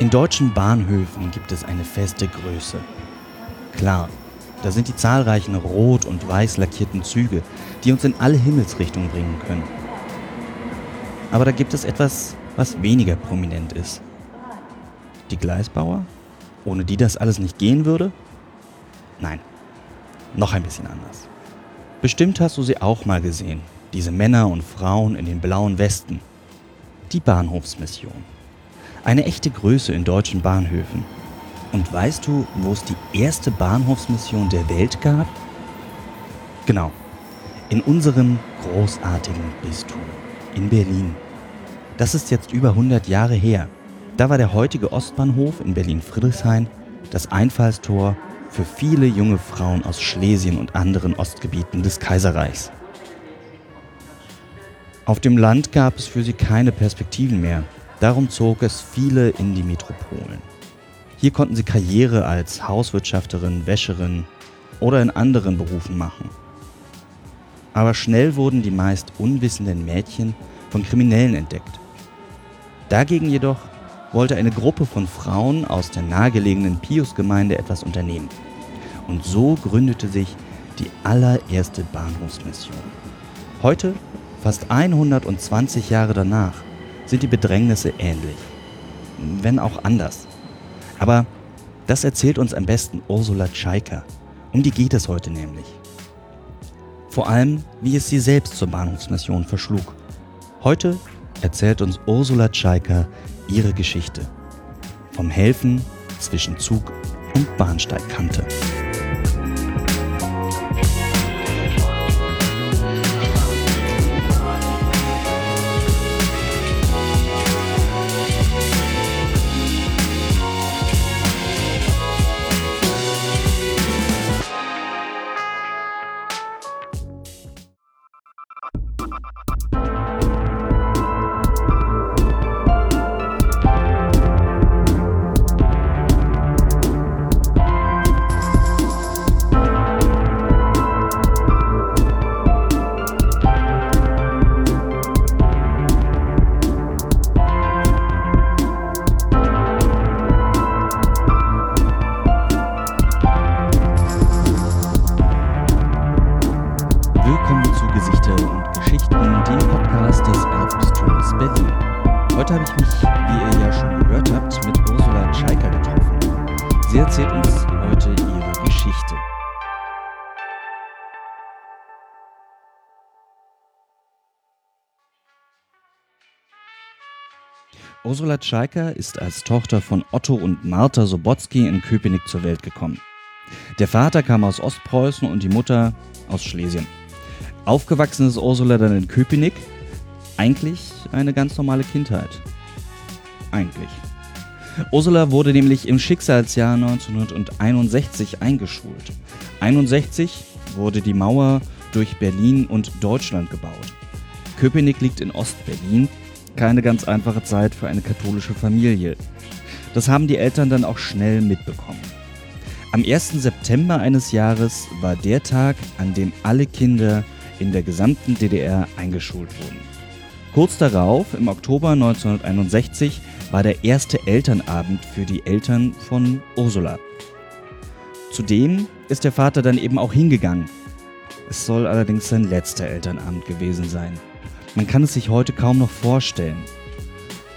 In deutschen Bahnhöfen gibt es eine feste Größe. Klar, da sind die zahlreichen rot und weiß lackierten Züge, die uns in alle Himmelsrichtungen bringen können. Aber da gibt es etwas, was weniger prominent ist. Die Gleisbauer, ohne die das alles nicht gehen würde? Nein, noch ein bisschen anders. Bestimmt hast du sie auch mal gesehen, diese Männer und Frauen in den blauen Westen. Die Bahnhofsmission. Eine echte Größe in deutschen Bahnhöfen. Und weißt du, wo es die erste Bahnhofsmission der Welt gab? Genau, in unserem großartigen Bistum in Berlin. Das ist jetzt über 100 Jahre her. Da war der heutige Ostbahnhof in Berlin-Friedrichshain das Einfallstor für viele junge Frauen aus Schlesien und anderen Ostgebieten des Kaiserreichs. Auf dem Land gab es für sie keine Perspektiven mehr. Darum zog es viele in die Metropolen. Hier konnten sie Karriere als Hauswirtschafterin, Wäscherin oder in anderen Berufen machen. Aber schnell wurden die meist unwissenden Mädchen von Kriminellen entdeckt. Dagegen jedoch wollte eine Gruppe von Frauen aus der nahegelegenen Pius-Gemeinde etwas unternehmen. Und so gründete sich die allererste Bahnhofsmission. Heute, fast 120 Jahre danach, sind die Bedrängnisse ähnlich, wenn auch anders. Aber das erzählt uns am besten Ursula Tscheiker. Um die geht es heute nämlich. Vor allem, wie es sie selbst zur Bahnhofsmission verschlug. Heute erzählt uns Ursula Tscheiker ihre Geschichte. Vom Helfen zwischen Zug und Bahnsteigkante. Ursula Tscheiker ist als Tochter von Otto und Martha Sobotzky in Köpenick zur Welt gekommen. Der Vater kam aus Ostpreußen und die Mutter aus Schlesien. Aufgewachsen ist Ursula dann in Köpenick. Eigentlich eine ganz normale Kindheit. Eigentlich. Ursula wurde nämlich im Schicksalsjahr 1961 eingeschult. 61 wurde die Mauer durch Berlin und Deutschland gebaut. Köpenick liegt in Ostberlin keine ganz einfache Zeit für eine katholische Familie. Das haben die Eltern dann auch schnell mitbekommen. Am 1. September eines Jahres war der Tag, an dem alle Kinder in der gesamten DDR eingeschult wurden. Kurz darauf, im Oktober 1961, war der erste Elternabend für die Eltern von Ursula. Zudem ist der Vater dann eben auch hingegangen. Es soll allerdings sein letzter Elternabend gewesen sein. Man kann es sich heute kaum noch vorstellen.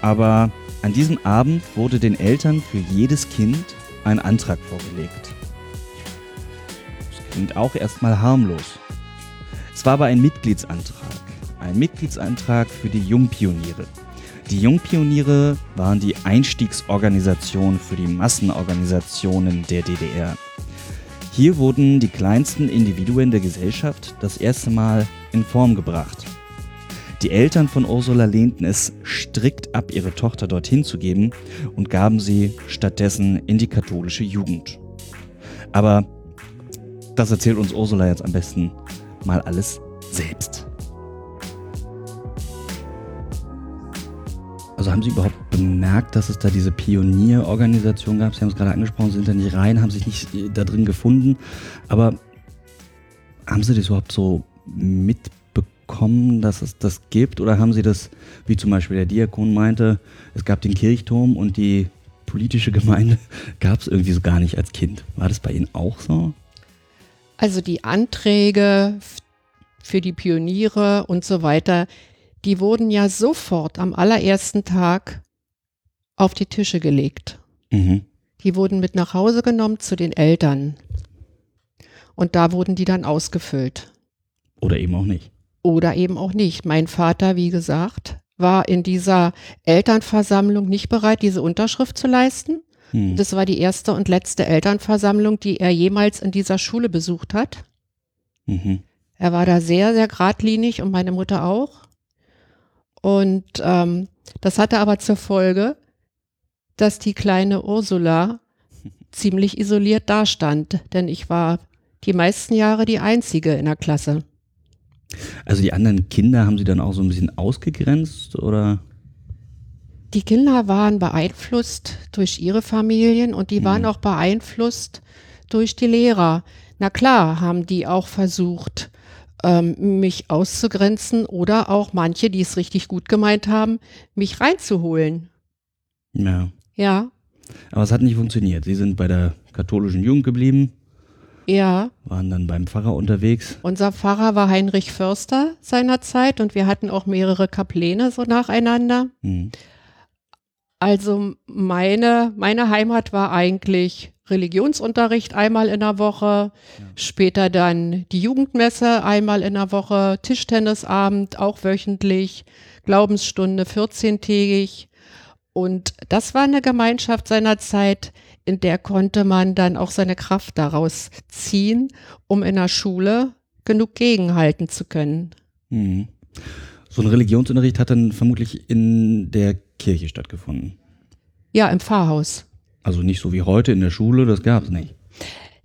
Aber an diesem Abend wurde den Eltern für jedes Kind ein Antrag vorgelegt. Das klingt auch erstmal harmlos. Es war aber ein Mitgliedsantrag. Ein Mitgliedsantrag für die Jungpioniere. Die Jungpioniere waren die Einstiegsorganisation für die Massenorganisationen der DDR. Hier wurden die kleinsten Individuen der Gesellschaft das erste Mal in Form gebracht. Die Eltern von Ursula lehnten es strikt ab, ihre Tochter dorthin zu geben und gaben sie stattdessen in die katholische Jugend. Aber das erzählt uns Ursula jetzt am besten mal alles selbst. Also haben Sie überhaupt bemerkt, dass es da diese Pionierorganisation gab? Sie haben es gerade angesprochen, sind da nicht rein, haben sich nicht da drin gefunden. Aber haben Sie das überhaupt so mitbekommen, dass es das gibt? Oder haben Sie das, wie zum Beispiel der Diakon meinte, es gab den Kirchturm und die politische Gemeinde gab es irgendwie so gar nicht als Kind. War das bei Ihnen auch so? Also die Anträge für die Pioniere und so weiter, die wurden ja sofort am allerersten Tag auf die Tische gelegt. Mhm. Die wurden mit nach Hause genommen zu den Eltern. Und da wurden die dann ausgefüllt. Oder eben auch nicht. Oder eben auch nicht. Mein Vater, wie gesagt, war in dieser Elternversammlung nicht bereit, diese Unterschrift zu leisten. Hm. Das war die erste und letzte Elternversammlung, die er jemals in dieser Schule besucht hat. Mhm. Er war da sehr, sehr geradlinig und meine Mutter auch. Und ähm, das hatte aber zur Folge, dass die kleine Ursula ziemlich isoliert dastand, denn ich war die meisten Jahre die einzige in der Klasse. Also die anderen Kinder haben sie dann auch so ein bisschen ausgegrenzt oder? Die Kinder waren beeinflusst durch ihre Familien und die mhm. waren auch beeinflusst durch die Lehrer. Na klar, haben die auch versucht, ähm, mich auszugrenzen oder auch manche, die es richtig gut gemeint haben, mich reinzuholen. Ja. Ja. Aber es hat nicht funktioniert. Sie sind bei der katholischen Jugend geblieben. Ja. Waren dann beim Pfarrer unterwegs. Unser Pfarrer war Heinrich Förster seinerzeit und wir hatten auch mehrere Kapläne so nacheinander. Mhm. Also meine, meine Heimat war eigentlich Religionsunterricht einmal in der Woche, ja. später dann die Jugendmesse einmal in der Woche, Tischtennisabend auch wöchentlich, Glaubensstunde 14-tägig. Und das war eine Gemeinschaft seiner Zeit, in der konnte man dann auch seine Kraft daraus ziehen, um in der Schule genug gegenhalten zu können. Mhm. So ein Religionsunterricht hat dann vermutlich in der Kirche stattgefunden. Ja, im Pfarrhaus. Also nicht so wie heute in der Schule, das gab es nicht.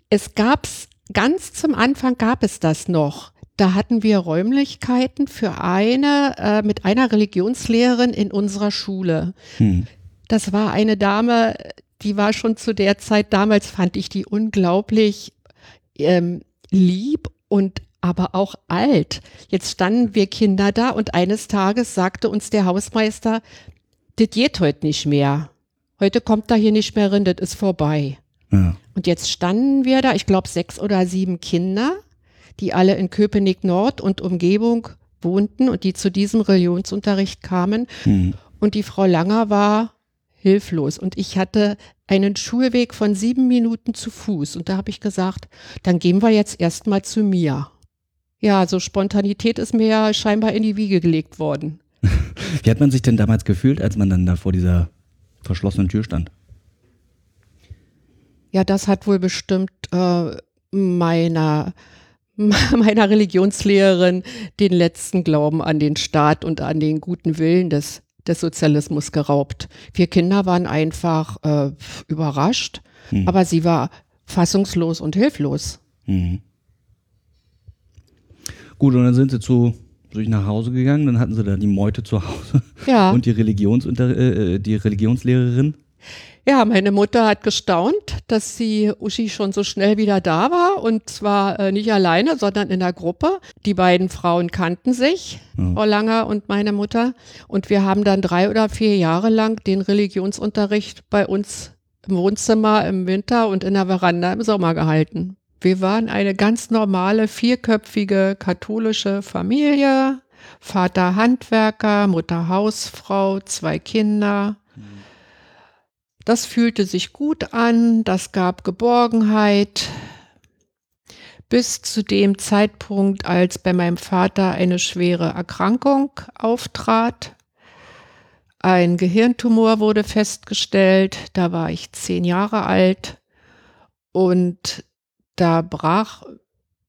Es gab's ganz zum Anfang gab es das noch. Da hatten wir Räumlichkeiten für eine äh, mit einer Religionslehrerin in unserer Schule. Hm. Das war eine Dame, die war schon zu der Zeit, damals fand ich die unglaublich ähm, lieb und aber auch alt. Jetzt standen wir Kinder da und eines Tages sagte uns der Hausmeister, das geht heute nicht mehr. Heute kommt da hier nicht mehr rein, das ist vorbei. Ja. Und jetzt standen wir da, ich glaube sechs oder sieben Kinder, die alle in Köpenick Nord und Umgebung wohnten und die zu diesem Religionsunterricht kamen. Mhm. Und die Frau Langer war hilflos. Und ich hatte einen Schulweg von sieben Minuten zu Fuß. Und da habe ich gesagt, dann gehen wir jetzt erstmal zu mir. Ja, so Spontanität ist mir ja scheinbar in die Wiege gelegt worden. Wie hat man sich denn damals gefühlt, als man dann da vor dieser verschlossenen Tür stand? Ja, das hat wohl bestimmt äh, meiner meiner Religionslehrerin den letzten Glauben an den Staat und an den guten Willen des des Sozialismus geraubt. Wir Kinder waren einfach äh, überrascht, mhm. aber sie war fassungslos und hilflos. Mhm. Gut, und dann sind sie zu sich nach Hause gegangen, dann hatten sie da die Meute zu Hause ja. und die, Religionsunter äh, äh die Religionslehrerin. Ja, meine Mutter hat gestaunt, dass sie Uschi schon so schnell wieder da war und zwar äh, nicht alleine, sondern in der Gruppe. Die beiden Frauen kannten sich, ja. Frau Langer und meine Mutter. Und wir haben dann drei oder vier Jahre lang den Religionsunterricht bei uns im Wohnzimmer im Winter und in der Veranda im Sommer gehalten. Wir waren eine ganz normale, vierköpfige katholische Familie. Vater Handwerker, Mutter Hausfrau, zwei Kinder. Das fühlte sich gut an, das gab Geborgenheit, bis zu dem Zeitpunkt, als bei meinem Vater eine schwere Erkrankung auftrat. Ein Gehirntumor wurde festgestellt, da war ich zehn Jahre alt und da brach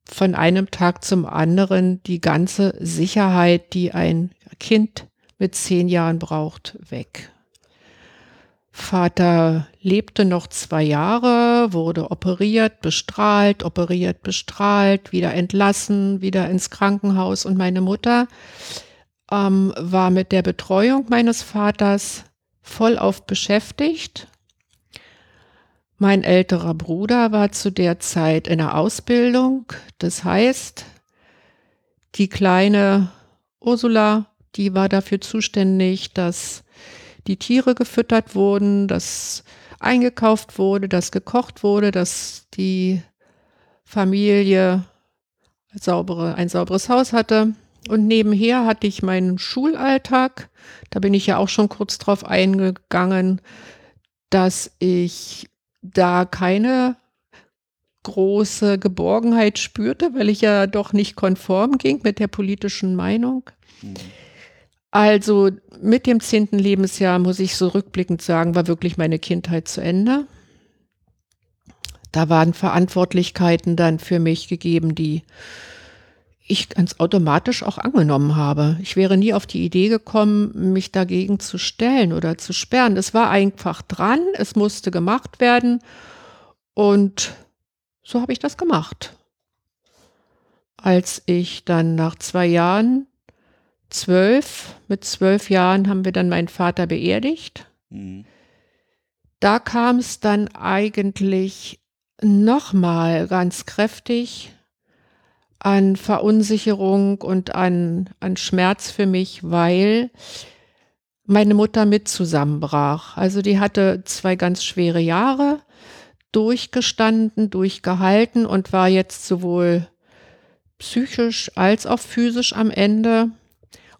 von einem Tag zum anderen die ganze Sicherheit, die ein Kind mit zehn Jahren braucht, weg. Vater lebte noch zwei Jahre, wurde operiert, bestrahlt, operiert, bestrahlt, wieder entlassen, wieder ins Krankenhaus. Und meine Mutter ähm, war mit der Betreuung meines Vaters vollauf beschäftigt. Mein älterer Bruder war zu der Zeit in der Ausbildung. Das heißt, die kleine Ursula, die war dafür zuständig, dass die Tiere gefüttert wurden, dass eingekauft wurde, dass gekocht wurde, dass die Familie saubere, ein sauberes Haus hatte. Und nebenher hatte ich meinen Schulalltag. Da bin ich ja auch schon kurz drauf eingegangen, dass ich da keine große Geborgenheit spürte, weil ich ja doch nicht konform ging mit der politischen Meinung. Mhm. Also mit dem zehnten Lebensjahr, muss ich so rückblickend sagen, war wirklich meine Kindheit zu Ende. Da waren Verantwortlichkeiten dann für mich gegeben, die ich ganz automatisch auch angenommen habe. Ich wäre nie auf die Idee gekommen, mich dagegen zu stellen oder zu sperren. Es war einfach dran, es musste gemacht werden und so habe ich das gemacht. Als ich dann nach zwei Jahren, zwölf, mit zwölf Jahren haben wir dann meinen Vater beerdigt. Mhm. Da kam es dann eigentlich nochmal ganz kräftig an Verunsicherung und an, an Schmerz für mich, weil meine Mutter mit zusammenbrach. Also die hatte zwei ganz schwere Jahre durchgestanden, durchgehalten und war jetzt sowohl psychisch als auch physisch am Ende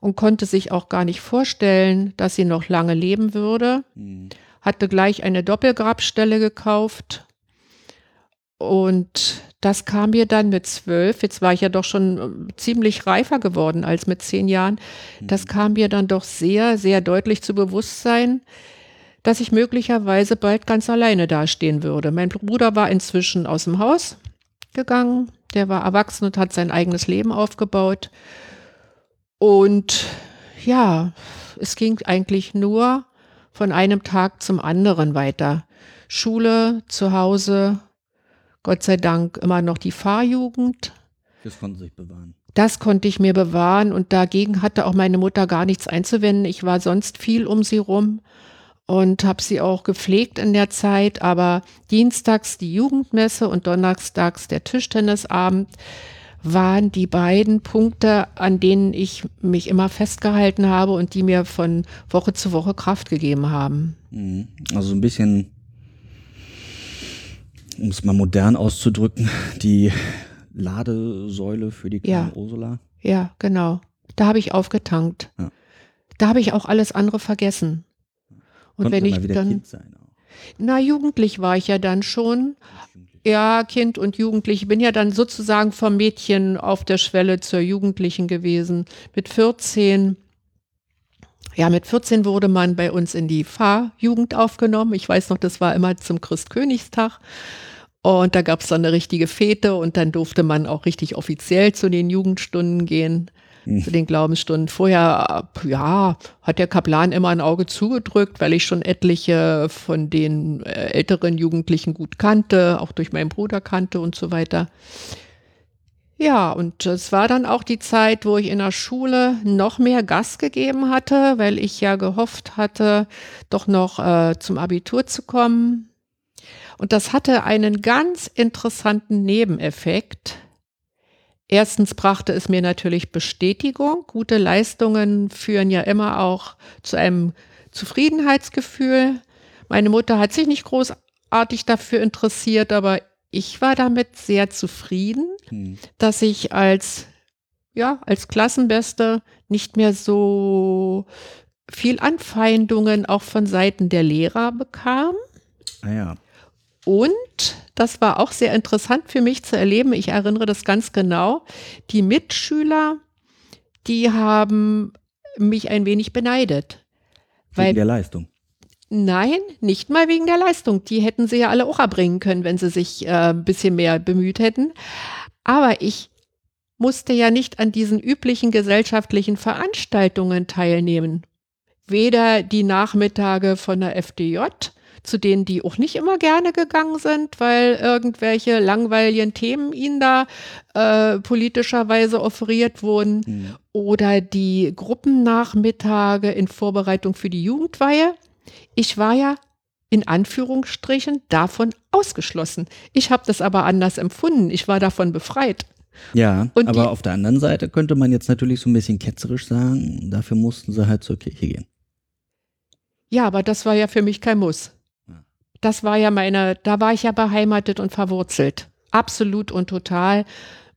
und konnte sich auch gar nicht vorstellen, dass sie noch lange leben würde. Mhm. Hatte gleich eine Doppelgrabstelle gekauft und das kam mir dann mit zwölf, jetzt war ich ja doch schon äh, ziemlich reifer geworden als mit zehn Jahren, das mhm. kam mir dann doch sehr, sehr deutlich zu Bewusstsein, dass ich möglicherweise bald ganz alleine dastehen würde. Mein Bruder war inzwischen aus dem Haus gegangen, der war erwachsen und hat sein eigenes Leben aufgebaut. Und ja, es ging eigentlich nur von einem Tag zum anderen weiter. Schule, zu Hause, Gott sei Dank immer noch die Fahrjugend. Das konnte sich bewahren. Das konnte ich mir bewahren und dagegen hatte auch meine Mutter gar nichts einzuwenden. Ich war sonst viel um sie rum und habe sie auch gepflegt in der Zeit, aber dienstags die Jugendmesse und donnerstags der Tischtennisabend waren die beiden Punkte, an denen ich mich immer festgehalten habe und die mir von Woche zu Woche Kraft gegeben haben. Mhm. Also ein bisschen um es mal modern auszudrücken, die Ladesäule für die kleine ja. Ursula. Ja, genau. Da habe ich aufgetankt. Ja. Da habe ich auch alles andere vergessen. Und Konnte wenn ich dann kind sein auch. Na, jugendlich war ich ja dann schon. Ja, Kind und Jugendlich. Ich bin ja dann sozusagen vom Mädchen auf der Schwelle zur Jugendlichen gewesen. Mit 14 ja, mit 14 wurde man bei uns in die Fahrjugend aufgenommen. Ich weiß noch, das war immer zum Christkönigstag. Und da gab es dann eine richtige Fete und dann durfte man auch richtig offiziell zu den Jugendstunden gehen, mhm. zu den Glaubensstunden. Vorher, ja, hat der Kaplan immer ein Auge zugedrückt, weil ich schon etliche von den äh, älteren Jugendlichen gut kannte, auch durch meinen Bruder kannte und so weiter. Ja, und es war dann auch die Zeit, wo ich in der Schule noch mehr Gas gegeben hatte, weil ich ja gehofft hatte, doch noch äh, zum Abitur zu kommen. Und das hatte einen ganz interessanten Nebeneffekt. Erstens brachte es mir natürlich Bestätigung. Gute Leistungen führen ja immer auch zu einem Zufriedenheitsgefühl. Meine Mutter hat sich nicht großartig dafür interessiert, aber ich war damit sehr zufrieden, hm. dass ich als, ja, als Klassenbeste nicht mehr so viel Anfeindungen auch von Seiten der Lehrer bekam. Ah ja. Und das war auch sehr interessant für mich zu erleben. Ich erinnere das ganz genau. Die Mitschüler, die haben mich ein wenig beneidet. Wegen der Leistung. Nein, nicht mal wegen der Leistung. Die hätten sie ja alle auch erbringen können, wenn sie sich äh, ein bisschen mehr bemüht hätten. Aber ich musste ja nicht an diesen üblichen gesellschaftlichen Veranstaltungen teilnehmen. Weder die Nachmittage von der FDJ, zu denen die auch nicht immer gerne gegangen sind, weil irgendwelche langweiligen Themen ihnen da äh, politischerweise offeriert wurden, mhm. oder die Gruppennachmittage in Vorbereitung für die Jugendweihe. Ich war ja in Anführungsstrichen davon ausgeschlossen. Ich habe das aber anders empfunden. Ich war davon befreit. Ja, Und aber auf der anderen Seite könnte man jetzt natürlich so ein bisschen ketzerisch sagen, dafür mussten sie halt zur Kirche gehen. Ja, aber das war ja für mich kein Muss. Das war ja meine, da war ich ja beheimatet und verwurzelt. Absolut und total.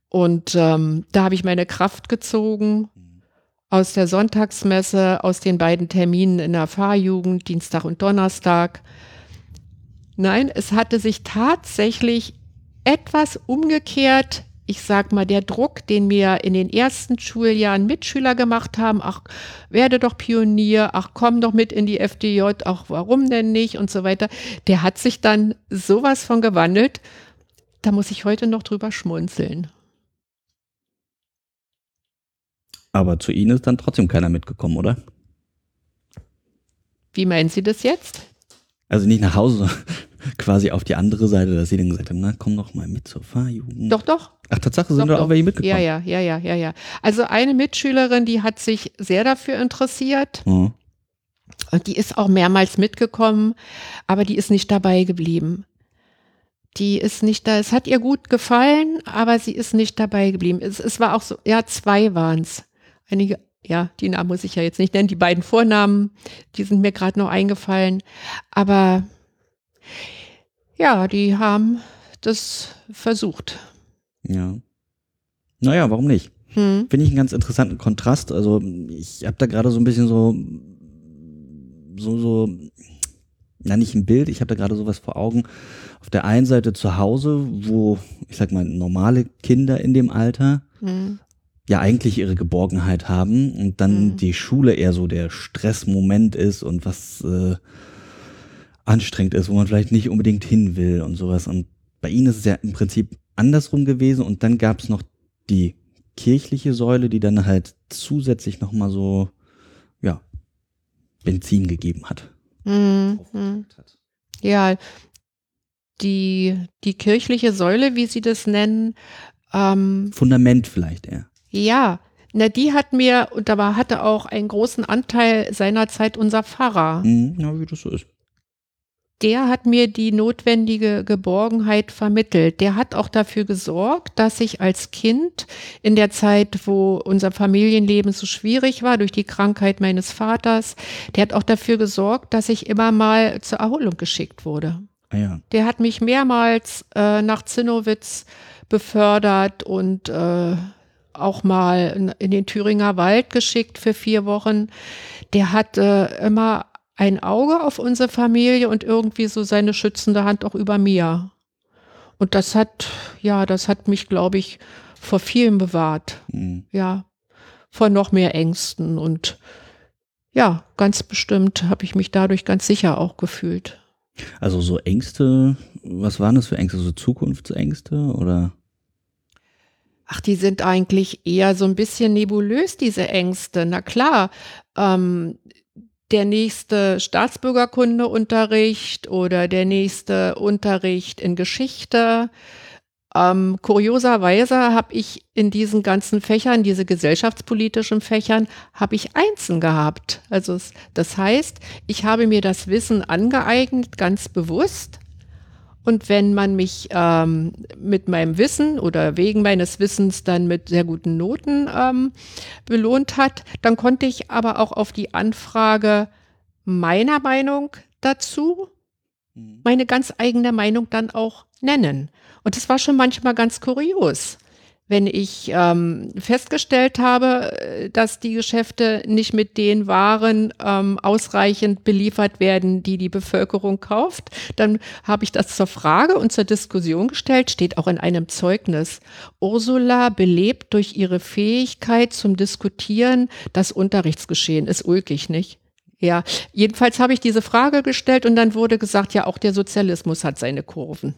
Und ähm, da habe ich meine Kraft gezogen aus der Sonntagsmesse, aus den beiden Terminen in der Fahrjugend, Dienstag und Donnerstag. Nein, es hatte sich tatsächlich etwas umgekehrt. Ich sag mal, der Druck, den mir in den ersten Schuljahren Mitschüler gemacht haben, ach, werde doch Pionier, ach, komm doch mit in die FDJ, ach, warum denn nicht und so weiter, der hat sich dann sowas von gewandelt. Da muss ich heute noch drüber schmunzeln. Aber zu Ihnen ist dann trotzdem keiner mitgekommen, oder? Wie meinen Sie das jetzt? Also nicht nach Hause, quasi auf die andere Seite, dass Sie dann gesagt haben, na komm doch mal mit zur Fahrjugend. Doch, doch. Ach, Tatsache sind Doch, da auch doch. welche mitgekommen. Ja, ja, ja, ja, ja, ja. Also eine Mitschülerin, die hat sich sehr dafür interessiert Mhm. und die ist auch mehrmals mitgekommen, aber die ist nicht dabei geblieben. Die ist nicht da, es hat ihr gut gefallen, aber sie ist nicht dabei geblieben. Es, es war auch so, ja, zwei waren es. Einige, ja, die Namen muss ich ja jetzt nicht nennen, die beiden Vornamen, die sind mir gerade noch eingefallen. Aber ja, die haben das versucht. Ja. Naja, warum nicht? Hm. Finde ich einen ganz interessanten Kontrast. Also ich habe da gerade so ein bisschen so, so, so, na nicht ein Bild, ich habe da gerade sowas vor Augen. Auf der einen Seite zu Hause, wo, ich sag mal, normale Kinder in dem Alter Hm. Ja eigentlich ihre Geborgenheit haben und dann Mhm. die Schule eher so der Stressmoment ist und was äh, anstrengend ist, wo man vielleicht nicht unbedingt hin will und sowas. Und bei ihnen ist es ja im Prinzip andersrum gewesen und dann gab es noch die kirchliche Säule, die dann halt zusätzlich nochmal so, ja, Benzin gegeben hat. Hm. Hm. Ja, die, die kirchliche Säule, wie Sie das nennen, ähm, Fundament vielleicht eher. Ja, na, die hat mir, und da war, hatte auch einen großen Anteil seinerzeit unser Pfarrer. Mhm, ja, wie das so ist. Der hat mir die notwendige Geborgenheit vermittelt. Der hat auch dafür gesorgt, dass ich als Kind in der Zeit, wo unser Familienleben so schwierig war durch die Krankheit meines Vaters, der hat auch dafür gesorgt, dass ich immer mal zur Erholung geschickt wurde. Ah ja. Der hat mich mehrmals äh, nach Zinnowitz befördert und äh, auch mal in, den Thüringer Wald geschickt für vier Wochen. Der hatte immer ein Auge auf unsere Familie und irgendwie so seine schützende Hand auch über mir. Und das hat, ja, das hat mich, glaube ich, vor vielem bewahrt. Mhm. Ja, vor noch mehr Ängsten. Und ja, ganz bestimmt habe ich mich dadurch ganz sicher auch gefühlt. Also so Ängste, was waren das für Ängste? So Zukunftsängste oder? Ach, die sind eigentlich eher so ein bisschen nebulös, diese Ängste. Na klar, ähm, der nächste Staatsbürgerkundeunterricht oder der nächste Unterricht in Geschichte. Ähm, kurioserweise habe ich in diesen ganzen Fächern, diese gesellschaftspolitischen Fächern, habe ich Einsen gehabt. Also das heißt, ich habe mir das Wissen angeeignet, ganz bewusst. Und wenn man mich ähm, mit meinem Wissen oder wegen meines Wissens dann mit sehr guten Noten ähm, belohnt hat, dann konnte ich aber auch auf die Anfrage meiner Meinung dazu meine ganz eigene Meinung dann auch nennen. Und das war schon manchmal ganz kurios, wenn ich ähm, festgestellt habe, äh, dass die Geschäfte nicht mit den Waren ähm, ausreichend beliefert werden, die die Bevölkerung kauft. Dann habe ich das zur Frage und zur Diskussion gestellt, steht auch in einem Zeugnis. Ursula belebt durch ihre Fähigkeit zum Diskutieren das Unterrichtsgeschehen. Ist ulkig, nicht? Ja, jedenfalls habe ich diese Frage gestellt und dann wurde gesagt, ja, auch der Sozialismus hat seine Kurven.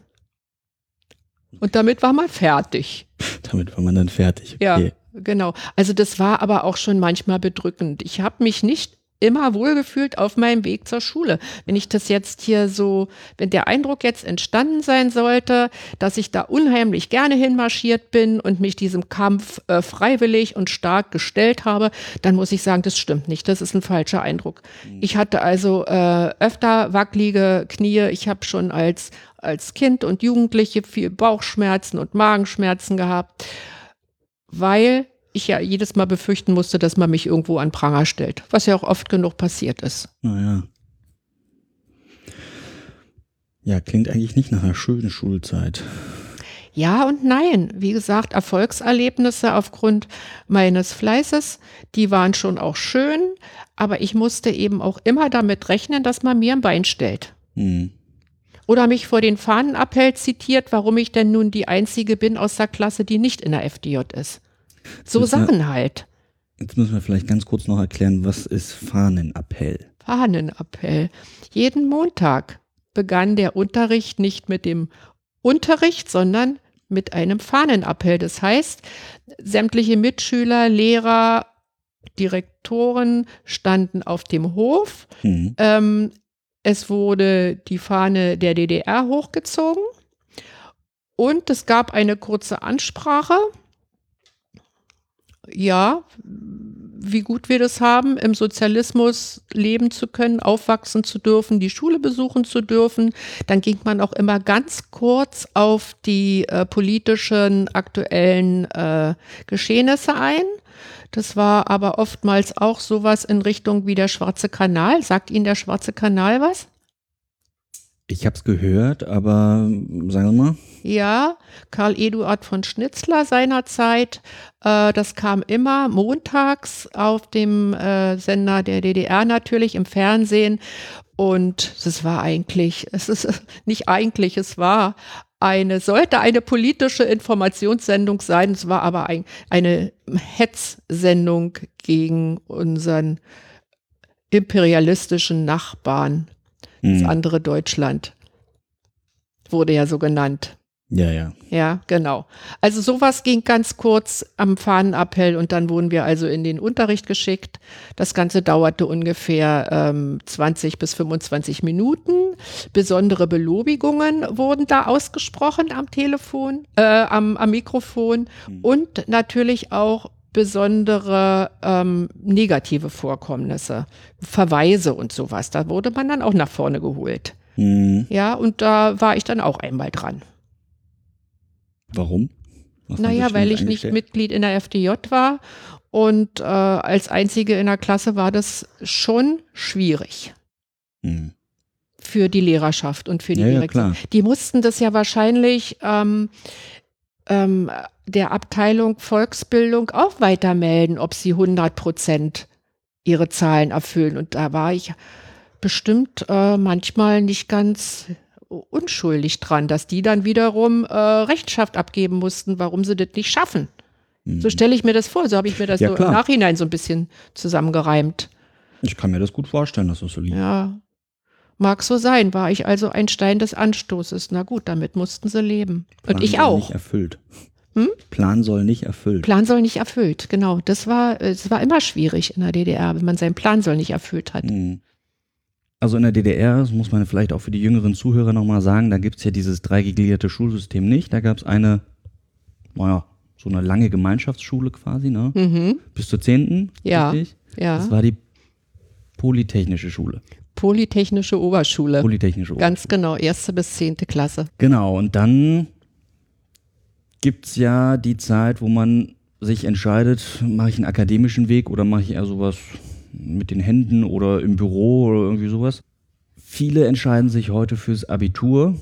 Und damit war man fertig. Damit war man dann fertig. Ja, Okay. genau. Also das war aber auch schon manchmal bedrückend. Ich habe mich nicht immer wohlgefühlt auf meinem Weg zur Schule. Wenn ich das jetzt hier so, wenn der Eindruck jetzt entstanden sein sollte, dass ich da unheimlich gerne hinmarschiert bin und mich diesem Kampf äh, freiwillig und stark gestellt habe, dann muss ich sagen, das stimmt nicht. Das ist ein falscher Eindruck. Ich hatte also äh, öfter wackelige Knie. Ich habe schon als als Kind und Jugendliche viel Bauchschmerzen und Magenschmerzen gehabt, weil ich ja jedes Mal befürchten musste, dass man mich irgendwo an Pranger stellt, was ja auch oft genug passiert ist. Naja. Ja, klingt eigentlich nicht nach einer schönen Schulzeit. Ja und nein. Wie gesagt, Erfolgserlebnisse aufgrund meines Fleißes, die waren schon auch schön, aber ich musste eben auch immer damit rechnen, dass man mir ein Bein stellt. Hm. Oder mich vor den Fahnenappell zitiert, warum ich denn nun die Einzige bin aus der Klasse, die nicht in der FDJ ist. So müssen wir- Sachen halt. Jetzt müssen wir vielleicht ganz kurz noch erklären, was ist Fahnenappell? Fahnenappell. Jeden Montag begann der Unterricht nicht mit dem Unterricht, sondern mit einem Fahnenappell. Das heißt, sämtliche Mitschüler, Lehrer, Direktoren standen auf dem Hof. Hm. Ähm, es wurde die Fahne der DDR hochgezogen und es gab eine kurze Ansprache. Ja, wie gut wir das haben, im Sozialismus leben zu können, aufwachsen zu dürfen, die Schule besuchen zu dürfen. Dann ging man auch immer ganz kurz auf die äh, politischen aktuellen äh, Geschehnisse ein. Das war aber oftmals auch sowas in Richtung wie der Schwarze Kanal. Sagt Ihnen der Schwarze Kanal was? Ich habe es gehört, aber sagen Sie mal. Ja, Karl Eduard von Schnitzler seinerzeit. Äh, das kam immer montags auf dem äh, Sender der DDR natürlich im Fernsehen. Und es war eigentlich, es ist nicht eigentlich, es war eine, sollte eine politische Informationssendung sein. Es war aber ein, eine Hetzsendung gegen unseren imperialistischen Nachbarn, das Hm. andere Deutschland. Wurde ja so genannt. Ja, ja. Ja, genau. Also sowas ging ganz kurz am Fahnenappell und dann wurden wir also in den Unterricht geschickt. Das Ganze dauerte ungefähr ähm, 20 bis 25 Minuten. Besondere Belobigungen wurden da ausgesprochen am Telefon, äh, am, am Mikrofon und natürlich auch besondere ähm, negative Vorkommnisse, Verweise und sowas. Da wurde man dann auch nach vorne geholt. Hm. Ja, und da war ich dann auch einmal dran. Warum? Was Naja, weil ich nicht? Mitglied in der FDJ war und äh, als Einzige in der Klasse war das schon schwierig Hm. für die Lehrerschaft und für die Ja, ja, Direktion. klar. Die mussten das ja wahrscheinlich ähm, ähm, der Abteilung Volksbildung auch weitermelden, ob sie 100 Prozent ihre Zahlen erfüllen. Und da war ich bestimmt äh, manchmal nicht ganz unschuldig dran, dass die dann wiederum äh, Rechenschaft abgeben mussten, warum sie das nicht schaffen. Hm. So stelle ich mir das vor. So habe ich mir das Ja, so im Nachhinein so ein bisschen zusammengereimt. Ich kann mir das gut vorstellen, dass das so liegt. Ja, mag so sein. War ich also ein Stein des Anstoßes. Na gut, damit mussten sie leben. Plan Und ich auch. Nicht erfüllt. Hm? Plan soll nicht erfüllt. Plan soll nicht erfüllt. Genau, das war, es war immer schwierig in der DDR, wenn man seinen Plan soll nicht erfüllt hat. Hm. Also in der DDR, das muss man vielleicht auch für die jüngeren Zuhörer nochmal sagen, da gibt es ja dieses dreigegliederte Schulsystem nicht. Da gab es eine, naja, so eine lange Gemeinschaftsschule quasi, ne? Mhm. Bis zur 10. Ja, Richtig? Das ja. war die Polytechnische Schule. Polytechnische Oberschule. Polytechnische Schule. Ganz genau, erste bis zehnte Klasse. Genau, und dann gibt es ja die Zeit, wo man sich entscheidet, mache ich einen akademischen Weg oder mache ich eher sowas mit den Händen oder im Büro oder irgendwie sowas. Viele entscheiden sich heute fürs Abitur,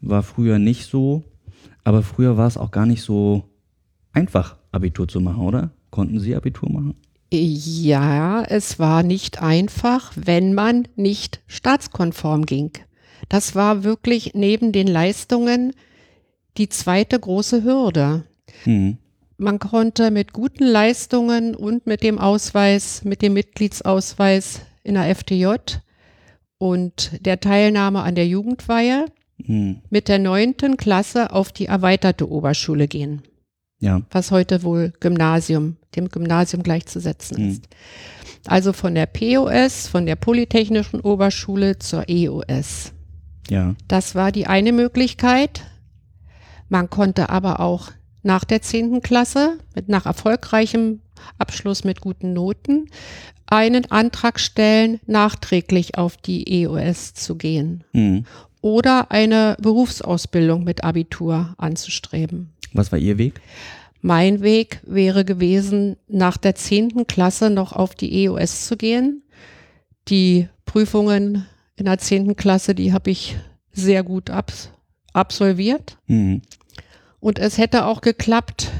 war früher nicht so, aber früher war es auch gar nicht so einfach, Abitur zu machen, oder? Konnten Sie Abitur machen? Ja, es war nicht einfach, wenn man nicht staatskonform ging. Das war wirklich neben den Leistungen die zweite große Hürde. Hm. Man konnte mit guten Leistungen und mit dem Ausweis, mit dem Mitgliedsausweis in der FDJ und der Teilnahme an der Jugendweihe Hm. mit der neunten Klasse auf die erweiterte Oberschule gehen, Ja. was heute wohl Gymnasium, dem Gymnasium gleichzusetzen Hm. ist. Also von der POS, von der Polytechnischen Oberschule zur EOS. Ja. Das war die eine Möglichkeit. Man konnte aber auch nach der zehnten Klasse, mit nach erfolgreichem Abschluss mit guten Noten, einen Antrag stellen, nachträglich auf die EOS zu gehen Hm. oder eine Berufsausbildung mit Abitur anzustreben. Was war Ihr Weg? Mein Weg wäre gewesen, nach der zehnten Klasse noch auf die EOS zu gehen. Die Prüfungen in der zehnten Klasse, die habe ich sehr gut abs absolviert. Mhm. Und es hätte auch geklappt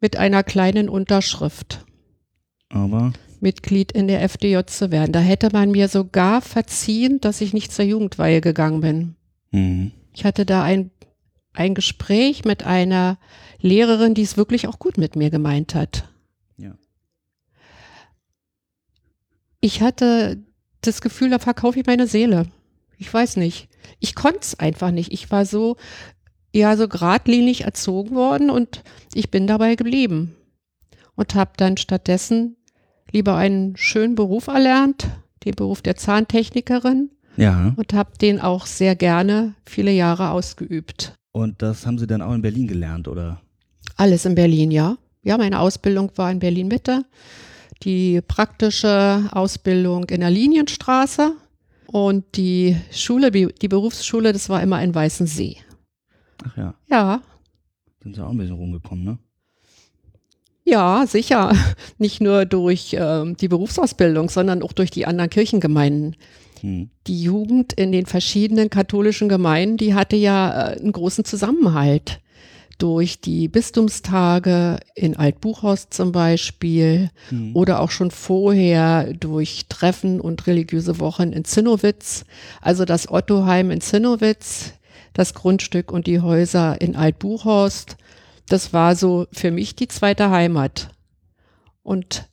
mit einer kleinen Unterschrift. Aber Mitglied in der FDJ zu werden. Da hätte man mir sogar verziehen, dass ich nicht zur Jugendweihe gegangen bin. mhm. Ich hatte da ein, ein Gespräch mit einer Lehrerin, die es wirklich auch gut mit mir gemeint hat. Ja. Ich hatte das Gefühl, da verkaufe ich meine Seele. Ich weiß nicht. Ich konnte es einfach nicht. Ich war so, ja, so geradlinig erzogen worden und ich bin dabei geblieben. Und habe dann stattdessen lieber einen schönen Beruf erlernt, den Beruf der Zahntechnikerin ja. und habe den auch sehr gerne viele Jahre ausgeübt. Und das haben Sie dann auch in Berlin gelernt, oder? Alles in Berlin, ja. Ja, meine Ausbildung war in Berlin Mitte. Die praktische Ausbildung in der Linienstraße und die Schule, die Berufsschule, das war immer in Weißensee. Ach ja, Ja, sind Sie auch ein bisschen rumgekommen, ne? ja, sicher. Nicht nur durch ähm, die Berufsausbildung, sondern auch durch die anderen Kirchengemeinden. Hm. Die Jugend in den verschiedenen katholischen Gemeinden, die hatte ja äh, einen großen Zusammenhalt. Durch die Bistumstage in Altbuchhorst zum Beispiel Hm. oder auch schon vorher durch Treffen und religiöse Wochen in Zinnowitz. Also das Ottoheim in Zinnowitz, das Grundstück und die Häuser in Altbuchhorst. Das war so für mich die zweite Heimat. Und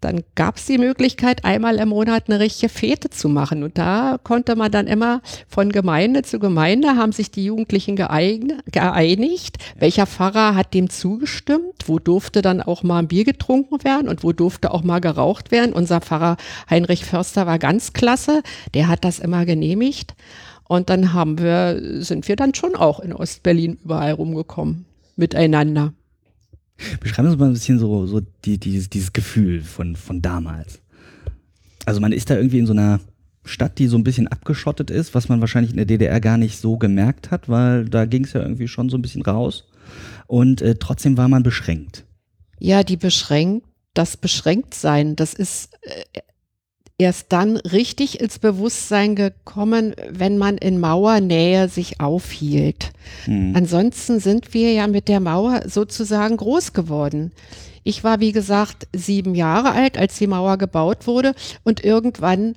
dann gab es die Möglichkeit, einmal im Monat eine richtige Fete zu machen. Und da konnte man dann immer von Gemeinde zu Gemeinde haben sich die Jugendlichen geeinigt, welcher Pfarrer hat dem zugestimmt, wo durfte dann auch mal ein Bier getrunken werden und wo durfte auch mal geraucht werden. Unser Pfarrer Heinrich Förster war ganz klasse, der hat das immer genehmigt. Und dann haben wir, sind wir dann schon auch in Ostberlin überall rumgekommen, miteinander. Beschreiben Sie mal ein bisschen so, so die, dieses, dieses Gefühl von, von damals. Also man ist da irgendwie in so einer Stadt, die so ein bisschen abgeschottet ist, was man wahrscheinlich in der DDR gar nicht so gemerkt hat, weil da ging es ja irgendwie schon so ein bisschen raus. Und äh, trotzdem war man beschränkt. Ja, die beschränkt, das Beschränktsein, das ist äh, erst dann richtig ins Bewusstsein gekommen, wenn man in Mauernähe sich aufhielt. Hm. Ansonsten sind wir ja mit der Mauer sozusagen groß geworden. Ich war, wie gesagt, sieben Jahre alt, als die Mauer gebaut wurde und irgendwann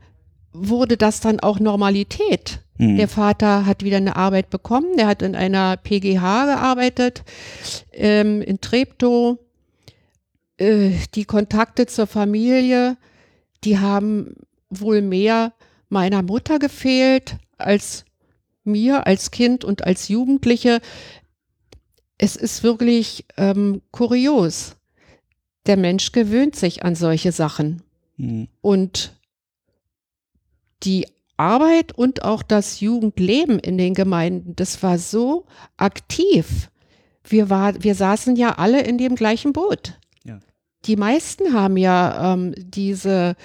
wurde das dann auch Normalität. Hm. Der Vater hat wieder eine Arbeit bekommen, der hat in einer PGH gearbeitet, ähm, in Treptow. Äh, die Kontakte zur Familie, die haben wohl mehr meiner Mutter gefehlt als mir als Kind und als Jugendliche. Es ist wirklich ähm, kurios. Der Mensch gewöhnt sich an solche Sachen. Hm. Und die Arbeit und auch das Jugendleben in den Gemeinden, das war so aktiv. Wir, war, wir saßen ja alle in dem gleichen Boot. Die meisten haben ja ähm, diese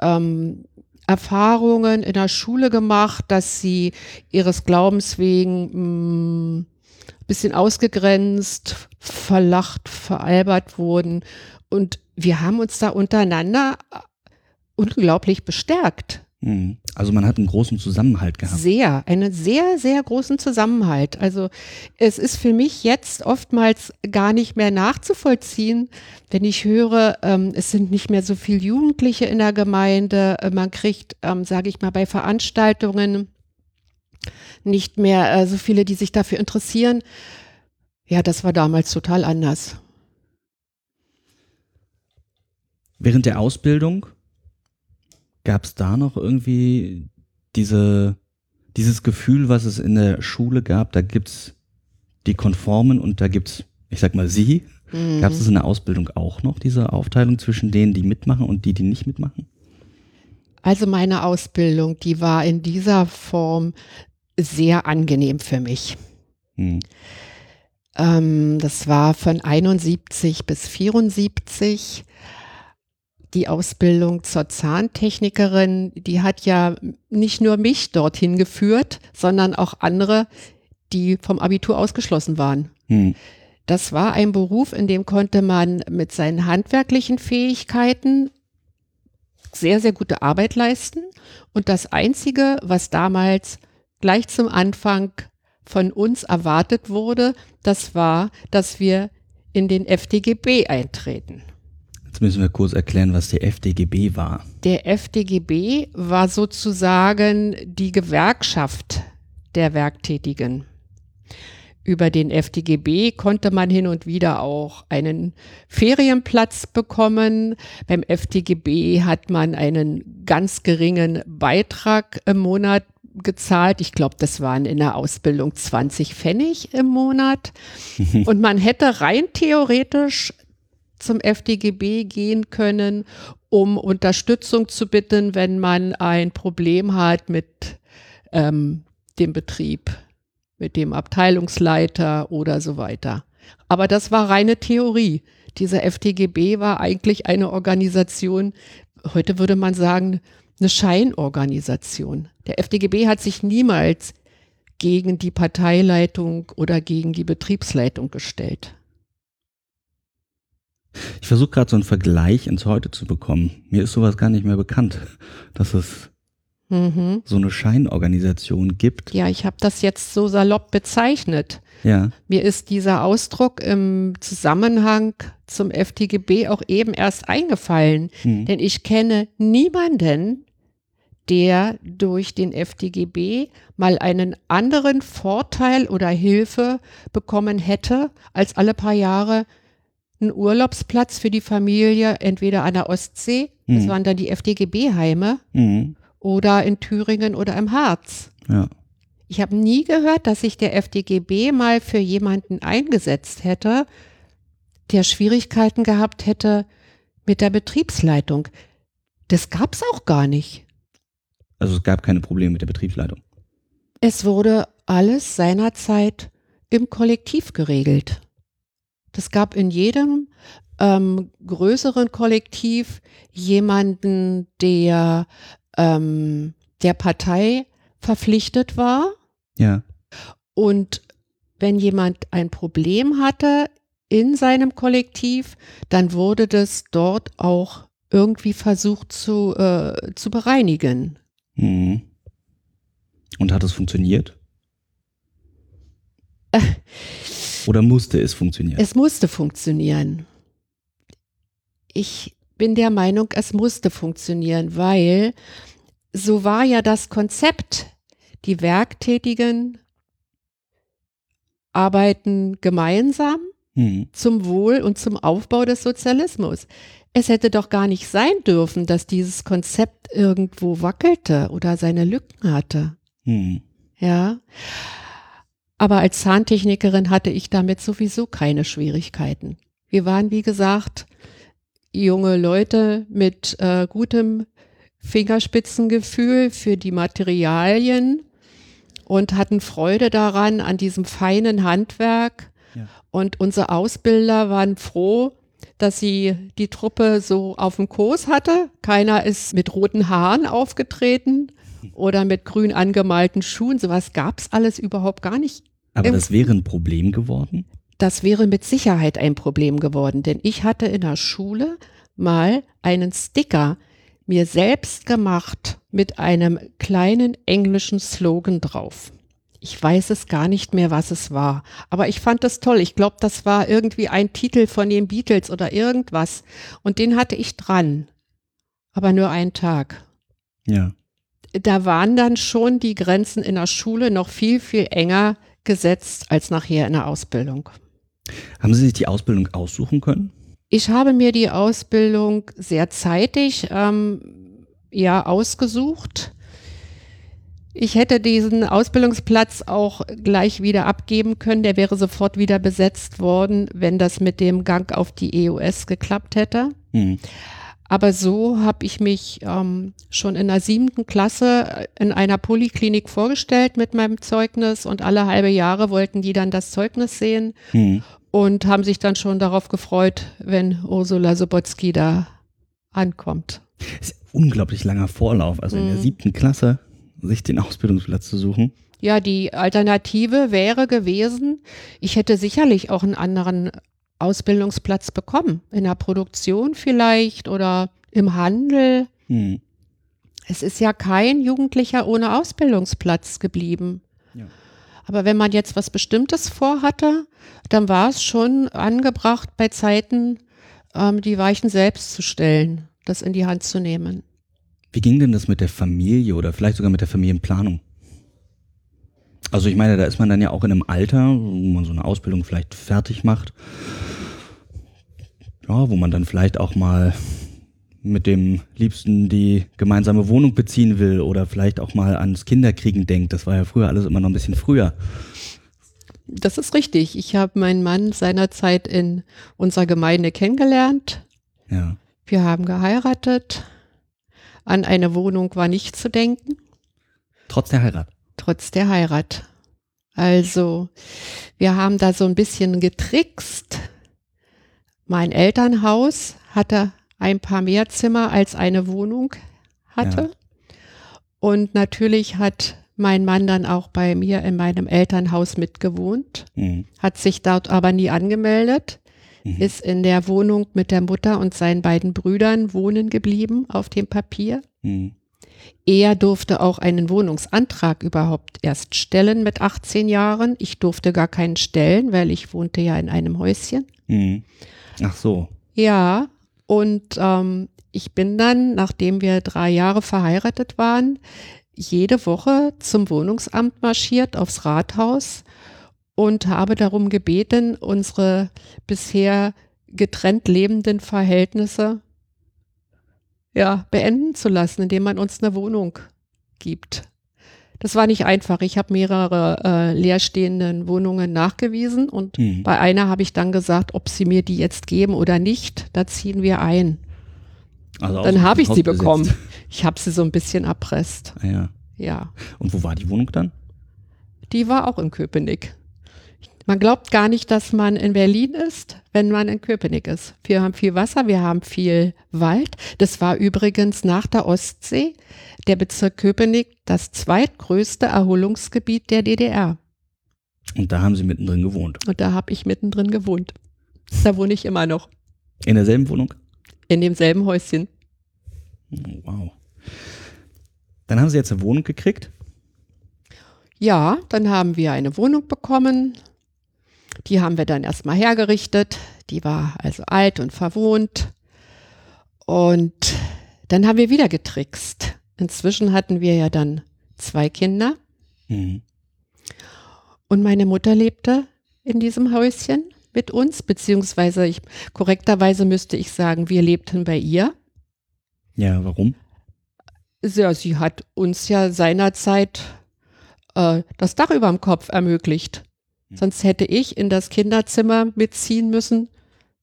ähm, Erfahrungen in der Schule gemacht, dass sie ihres Glaubens wegen mh, bisschen ausgegrenzt, verlacht, veralbert wurden. Und wir haben uns da untereinander äh, unglaublich bestärkt. Hm. Also man hat einen großen Zusammenhalt gehabt. Sehr, einen sehr, sehr großen Zusammenhalt. Also es ist für mich jetzt oftmals gar nicht mehr nachzuvollziehen, wenn ich höre, ähm, es sind nicht mehr so viele Jugendliche in der Gemeinde, äh, man kriegt, ähm, sage ich mal, bei Veranstaltungen nicht mehr äh, so viele, die sich dafür interessieren. Ja, das war damals total anders. Während der Ausbildung gab es da noch irgendwie diese, dieses Gefühl, was es in der Schule gab, da gibt's die Konformen und da gibt's, ich sag mal, sie. Mhm. Gab es das in der Ausbildung auch noch, diese Aufteilung zwischen denen, die mitmachen und die, die nicht mitmachen? Also meine Ausbildung, die war in dieser Form sehr angenehm für mich. Hm. Ähm, das war von 71 bis 74. Die Ausbildung zur Zahntechnikerin, die hat ja nicht nur mich dorthin geführt, sondern auch andere, die vom Abitur ausgeschlossen waren. Hm. Das war ein Beruf, in dem konnte man mit seinen handwerklichen Fähigkeiten sehr, sehr gute Arbeit leisten. Und das Einzige, was damals gleich zum Anfang von uns erwartet wurde, das war, dass wir in den FDGB eintreten. Jetzt müssen wir kurz erklären, was der FDGB war. Der FDGB war sozusagen die Gewerkschaft der Werktätigen. Über den FDGB konnte man hin und wieder auch einen Ferienplatz bekommen. Beim FDGB hat man einen ganz geringen Beitrag im Monat gezahlt. Ich glaube, das waren in der Ausbildung 20 Pfennig im Monat. Und man hätte rein theoretisch zum FDGB gehen können, um Unterstützung zu bitten, wenn man ein Problem hat mit ähm, dem Betrieb mit dem Abteilungsleiter oder so weiter. Aber das war reine Theorie. Dieser FTGB war eigentlich eine Organisation, heute würde man sagen, eine Scheinorganisation. Der FDGB hat sich niemals gegen die Parteileitung oder gegen die Betriebsleitung gestellt. Ich versuche gerade so einen Vergleich ins Heute zu bekommen. Mir ist sowas gar nicht mehr bekannt, dass es mhm. so eine Scheinorganisation gibt. Ja, ich habe das jetzt so salopp bezeichnet. Ja. Mir ist dieser Ausdruck im Zusammenhang zum FTGB auch eben erst eingefallen, mhm. denn ich kenne niemanden, der durch den FDGB mal einen anderen Vorteil oder Hilfe bekommen hätte, als alle paar Jahre einen Urlaubsplatz für die Familie, entweder an der Ostsee, mhm. das waren dann die FDGB-Heime, mhm oder in Thüringen oder im Harz. Ja. Ich habe nie gehört, dass sich der FDGB mal für jemanden eingesetzt hätte, der Schwierigkeiten gehabt hätte mit der Betriebsleitung. Das gab es auch gar nicht. Also es gab keine Probleme mit der Betriebsleitung. Es wurde alles seinerzeit im Kollektiv geregelt. Das gab in jedem ähm, größeren Kollektiv jemanden, der ähm, der Partei verpflichtet war. Ja. Und wenn jemand ein Problem hatte in seinem Kollektiv, dann wurde das dort auch irgendwie versucht zu, äh, zu bereinigen. Mhm. Und hat es funktioniert? Oder musste es funktionieren? Es musste funktionieren. Ich bin der Meinung, es musste funktionieren, weil so war ja das Konzept. Die Werktätigen arbeiten gemeinsam mhm. zum Wohl und zum Aufbau des Sozialismus. Es hätte doch gar nicht sein dürfen, dass dieses Konzept irgendwo wackelte oder seine Lücken hatte. Mhm. Ja. Aber als Zahntechnikerin hatte ich damit sowieso keine Schwierigkeiten. Wir waren, wie gesagt, junge Leute mit äh, gutem Fingerspitzengefühl für die Materialien und hatten Freude daran, an diesem feinen Handwerk. Ja. Und unsere Ausbilder waren froh, dass sie die Truppe so auf dem Kurs hatte. Keiner ist mit roten Haaren aufgetreten oder mit grün angemalten Schuhen. Sowas gab es alles überhaupt gar nicht. Aber das wäre ein Problem geworden? Das wäre mit Sicherheit ein Problem geworden, denn ich hatte in der Schule mal einen Sticker mir selbst gemacht mit einem kleinen englischen Slogan drauf. Ich weiß es gar nicht mehr, was es war, aber ich fand das toll. Ich glaube, das war irgendwie ein Titel von den Beatles oder irgendwas und den hatte ich dran, aber nur einen Tag. Ja. Da waren dann schon die Grenzen in der Schule noch viel, viel enger gesetzt als nachher in der Ausbildung. Haben Sie sich die Ausbildung aussuchen können? Ich habe mir die Ausbildung sehr zeitig ähm, ja ausgesucht. Ich hätte diesen Ausbildungsplatz auch gleich wieder abgeben können. Der wäre sofort wieder besetzt worden, wenn das mit dem Gang auf die EOS geklappt hätte. Mhm. Aber so habe ich mich ähm, schon in der siebten Klasse in einer Poliklinik vorgestellt mit meinem Zeugnis und alle halbe Jahre wollten die dann das Zeugnis sehen mhm. und haben sich dann schon darauf gefreut, wenn Ursula Sobotsky da ankommt. Das ist ein unglaublich langer Vorlauf, also mhm. in der mhm. siebten Klasse sich den Ausbildungsplatz zu suchen. Ja, die Alternative wäre gewesen, ich hätte sicherlich auch einen anderen Ausbildungsplatz bekommen. In der Produktion vielleicht oder im Handel. Hm. Es ist ja kein Jugendlicher ohne Ausbildungsplatz geblieben. Ja. Aber wenn man jetzt was Bestimmtes vorhatte, dann war es schon angebracht, bei Zeiten ähm, die Weichen selbst zu stellen, das in die Hand zu nehmen. Wie ging denn das mit der Familie oder vielleicht sogar mit der Familienplanung? Also ich meine, da ist man dann ja auch in einem Alter, wo man so eine Ausbildung vielleicht fertig macht. Ja, wo man dann vielleicht auch mal mit dem Liebsten die gemeinsame Wohnung beziehen will oder vielleicht auch mal ans Kinderkriegen denkt. Das war ja früher alles immer noch ein bisschen früher. Das ist richtig. Ich habe meinen Mann seinerzeit in unserer Gemeinde kennengelernt. Ja. Wir haben geheiratet. An eine Wohnung war nicht zu denken. Trotz der Heirat? Trotz der Heirat. Also, wir haben da so ein bisschen getrickst. Mein Elternhaus hatte ein paar mehr Zimmer als eine Wohnung hatte. Ja. Und natürlich hat mein Mann dann auch bei mir in meinem Elternhaus mitgewohnt, mhm. hat sich dort aber nie angemeldet, mhm. ist in der Wohnung mit der Mutter und seinen beiden Brüdern wohnen geblieben auf dem Papier. Mhm. Er durfte auch einen Wohnungsantrag überhaupt erst stellen mit 18 Jahren. Ich durfte gar keinen stellen, weil ich wohnte ja in einem Häuschen. Mhm. Ach so. Ja, und ähm, ich bin dann, nachdem wir drei Jahre verheiratet waren, jede Woche zum Wohnungsamt marschiert aufs Rathaus und habe darum gebeten, unsere bisher getrennt lebenden Verhältnisse ja, beenden zu lassen, indem man uns eine Wohnung gibt. Das war nicht einfach. Ich habe mehrere äh, leerstehenden Wohnungen nachgewiesen und mhm. bei einer habe ich dann gesagt, ob sie mir die jetzt geben oder nicht, da ziehen wir ein. Also dann habe ich sie bekommen. Ich habe sie so ein bisschen erpresst. Ah, ja. Ja. Und wo war die Wohnung dann? Die war auch in Köpenick. Man glaubt gar nicht, dass man in Berlin ist, wenn man in Köpenick ist. Wir haben viel Wasser, wir haben viel Wald. Das war übrigens nach der Ostsee der Bezirk Köpenick das zweitgrößte Erholungsgebiet der DDR. Und da haben Sie mittendrin gewohnt. Und da habe ich mittendrin gewohnt. Da wohne ich immer noch. In derselben Wohnung? In demselben Häuschen. Oh, wow. Dann haben Sie jetzt eine Wohnung gekriegt? Ja, dann haben wir eine Wohnung bekommen die haben wir dann erstmal hergerichtet. Die war also alt und verwohnt. Und dann haben wir wieder getrickst. Inzwischen hatten wir ja dann zwei Kinder. Mhm. Und meine Mutter lebte in diesem Häuschen mit uns, beziehungsweise ich, korrekterweise müsste ich sagen, wir lebten bei ihr. Ja, warum? Ja, sie hat uns ja seinerzeit äh, das Dach über dem Kopf ermöglicht. Sonst hätte ich in das Kinderzimmer mitziehen müssen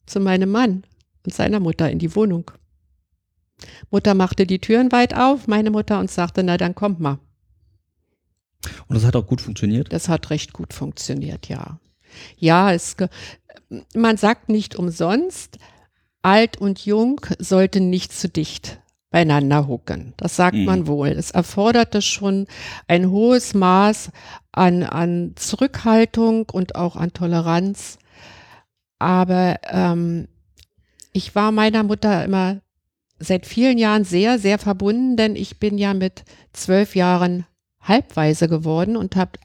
zu meinem Mann und seiner Mutter in die Wohnung. Mutter machte die Türen weit auf, meine Mutter, und sagte, na dann kommt mal. Und das hat auch gut funktioniert? Das hat recht gut funktioniert, ja. Ja, es, man sagt nicht umsonst, alt und jung sollten nicht zu dicht beieinander hucken. Das sagt mhm. man wohl. Es erforderte schon ein hohes Maß an, an Zurückhaltung und auch an Toleranz. Aber ähm, ich war meiner Mutter immer seit vielen Jahren sehr, sehr verbunden, denn ich bin ja mit zwölf Jahren halbweise geworden und habe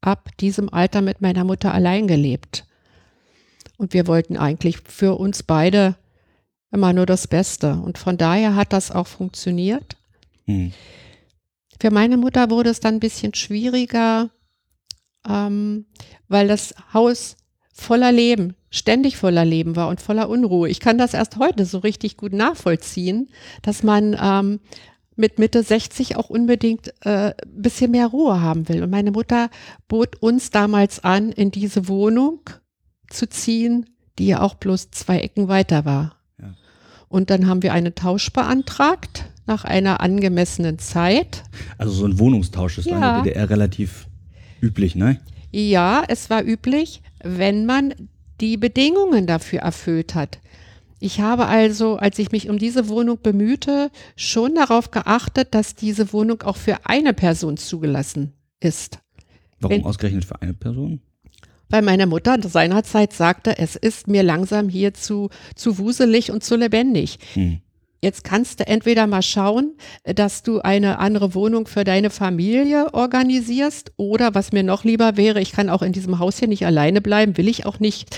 ab diesem Alter mit meiner Mutter allein gelebt. Und wir wollten eigentlich für uns beide immer nur das Beste. Und von daher hat das auch funktioniert. Mhm. Für meine Mutter wurde es dann ein bisschen schwieriger, ähm, weil das Haus voller Leben, ständig voller Leben war und voller Unruhe. Ich kann das erst heute so richtig gut nachvollziehen, dass man ähm, mit Mitte 60 auch unbedingt äh, ein bisschen mehr Ruhe haben will. Und meine Mutter bot uns damals an, in diese Wohnung zu ziehen, die ja auch bloß zwei Ecken weiter war. Und dann haben wir einen Tausch beantragt nach einer angemessenen Zeit. Also so ein Wohnungstausch ist ja. in der DDR relativ üblich, ne? Ja, es war üblich, wenn man die Bedingungen dafür erfüllt hat. Ich habe also, als ich mich um diese Wohnung bemühte, schon darauf geachtet, dass diese Wohnung auch für eine Person zugelassen ist. Warum wenn, ausgerechnet für eine Person? Weil meine Mutter seinerzeit sagte, es ist mir langsam hier zu, zu wuselig und zu lebendig. Hm. Jetzt kannst du entweder mal schauen, dass du eine andere Wohnung für deine Familie organisierst oder was mir noch lieber wäre, ich kann auch in diesem Haus hier nicht alleine bleiben, will ich auch nicht.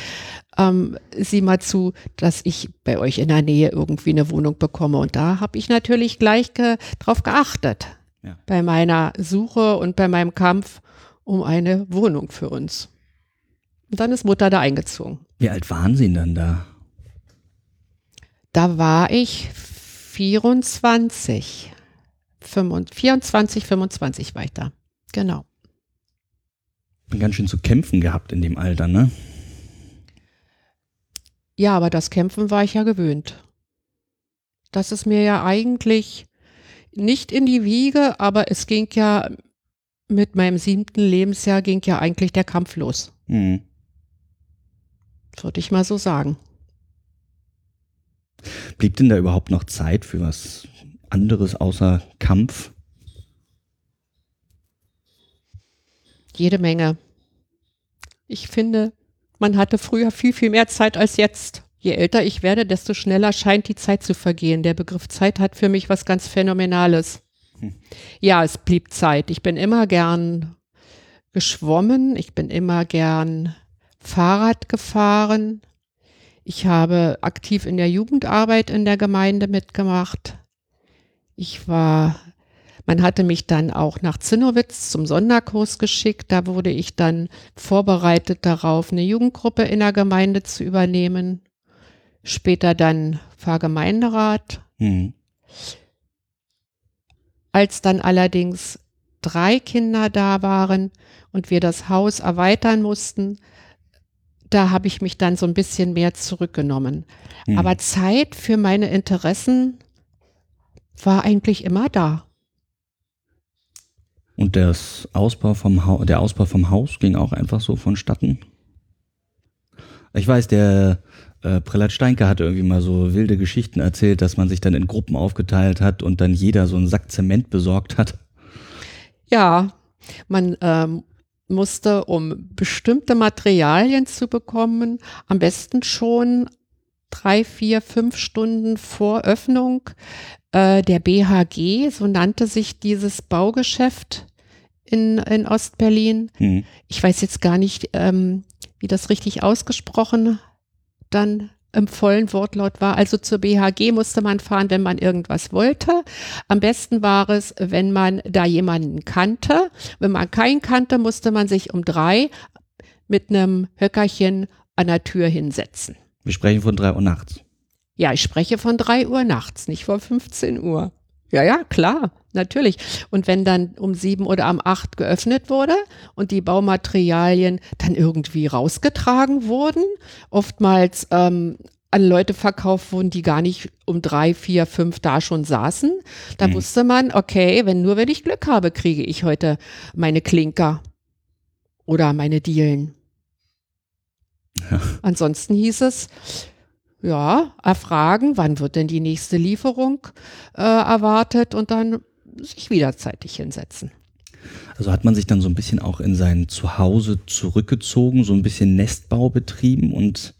Ähm, sieh mal zu, dass ich bei euch in der Nähe irgendwie eine Wohnung bekomme. Und da habe ich natürlich gleich ge drauf geachtet ja. bei meiner Suche und bei meinem Kampf um eine Wohnung für uns. Und dann ist Mutter da eingezogen. Wie alt waren Sie denn da? Da war ich 24. 24, 25 war ich da. Genau. Ganz schön zu kämpfen gehabt in dem Alter, ne? Ja, aber das Kämpfen war ich ja gewöhnt. Das ist mir ja eigentlich nicht in die Wiege, aber es ging ja mit meinem siebten Lebensjahr ging ja eigentlich der Kampf los. Mhm. Würde ich mal so sagen. Blieb denn da überhaupt noch Zeit für was anderes außer Kampf? Jede Menge. Ich finde, man hatte früher viel, viel mehr Zeit als jetzt. Je älter ich werde, desto schneller scheint die Zeit zu vergehen. Der Begriff Zeit hat für mich was ganz Phänomenales. Hm. Ja, es blieb Zeit. Ich bin immer gern geschwommen. Ich bin immer gern Fahrrad gefahren. Ich habe aktiv in der Jugendarbeit in der Gemeinde mitgemacht. Ich war, man hatte mich dann auch nach Zinnowitz zum Sonderkurs geschickt. Da wurde ich dann vorbereitet darauf, eine Jugendgruppe in der Gemeinde zu übernehmen. Später dann Pfarrgemeinderat. Mhm. Als dann allerdings drei Kinder da waren und wir das Haus erweitern mussten, da habe ich mich dann so ein bisschen mehr zurückgenommen. Mhm. Aber Zeit für meine Interessen war eigentlich immer da. Und das Ausbau vom der Ausbau vom Haus ging auch einfach so vonstatten? Ich weiß, der äh, Prälat Steinke hat irgendwie mal so wilde Geschichten erzählt, dass man sich dann in Gruppen aufgeteilt hat und dann jeder so einen Sack Zement besorgt hat. Ja, man ähm, musste, um bestimmte Materialien zu bekommen, am besten schon drei, vier, fünf Stunden vor Öffnung äh, der BHG, so nannte sich dieses Baugeschäft in, in Ostberlin. Mhm. Ich weiß jetzt gar nicht, ähm, wie das richtig ausgesprochen dann im vollen Wortlaut war. Also zur BHG musste man fahren, wenn man irgendwas wollte. Am besten war es, wenn man da jemanden kannte. Wenn man keinen kannte, musste man sich um drei mit einem Höckerchen an der Tür hinsetzen. Wir sprechen von drei Uhr nachts. Ja, ich spreche von drei Uhr nachts, nicht vor 15 Uhr. Ja, ja, klar, natürlich. Und wenn dann um sieben oder um acht geöffnet wurde und die Baumaterialien dann irgendwie rausgetragen wurden, oftmals ähm, an Leute verkauft wurden, die gar nicht um drei, vier, fünf da schon saßen, da mhm. wusste man, okay, wenn nur wenn ich Glück habe, kriege ich heute meine Klinker oder meine Dielen. Ja. Ansonsten hieß es, ja, erfragen, wann wird denn die nächste Lieferung äh, erwartet und dann sich wieder zeitig hinsetzen. Also hat man sich dann so ein bisschen auch in sein Zuhause zurückgezogen, so ein bisschen Nestbau betrieben und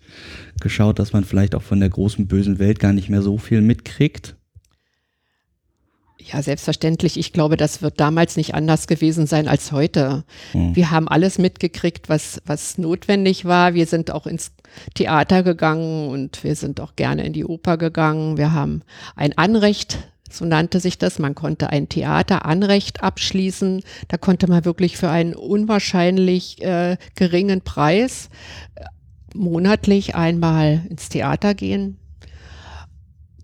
geschaut, dass man vielleicht auch von der großen bösen Welt gar nicht mehr so viel mitkriegt? Ja, selbstverständlich. Ich glaube, das wird damals nicht anders gewesen sein als heute. Hm. Wir haben alles mitgekriegt, was, was notwendig war. Wir sind auch ins Theater gegangen und wir sind auch gerne in die Oper gegangen. Wir haben ein Anrecht, so nannte sich das. Man konnte ein Theateranrecht abschließen. Da konnte man wirklich für einen unwahrscheinlich äh, geringen Preis äh, monatlich einmal ins Theater gehen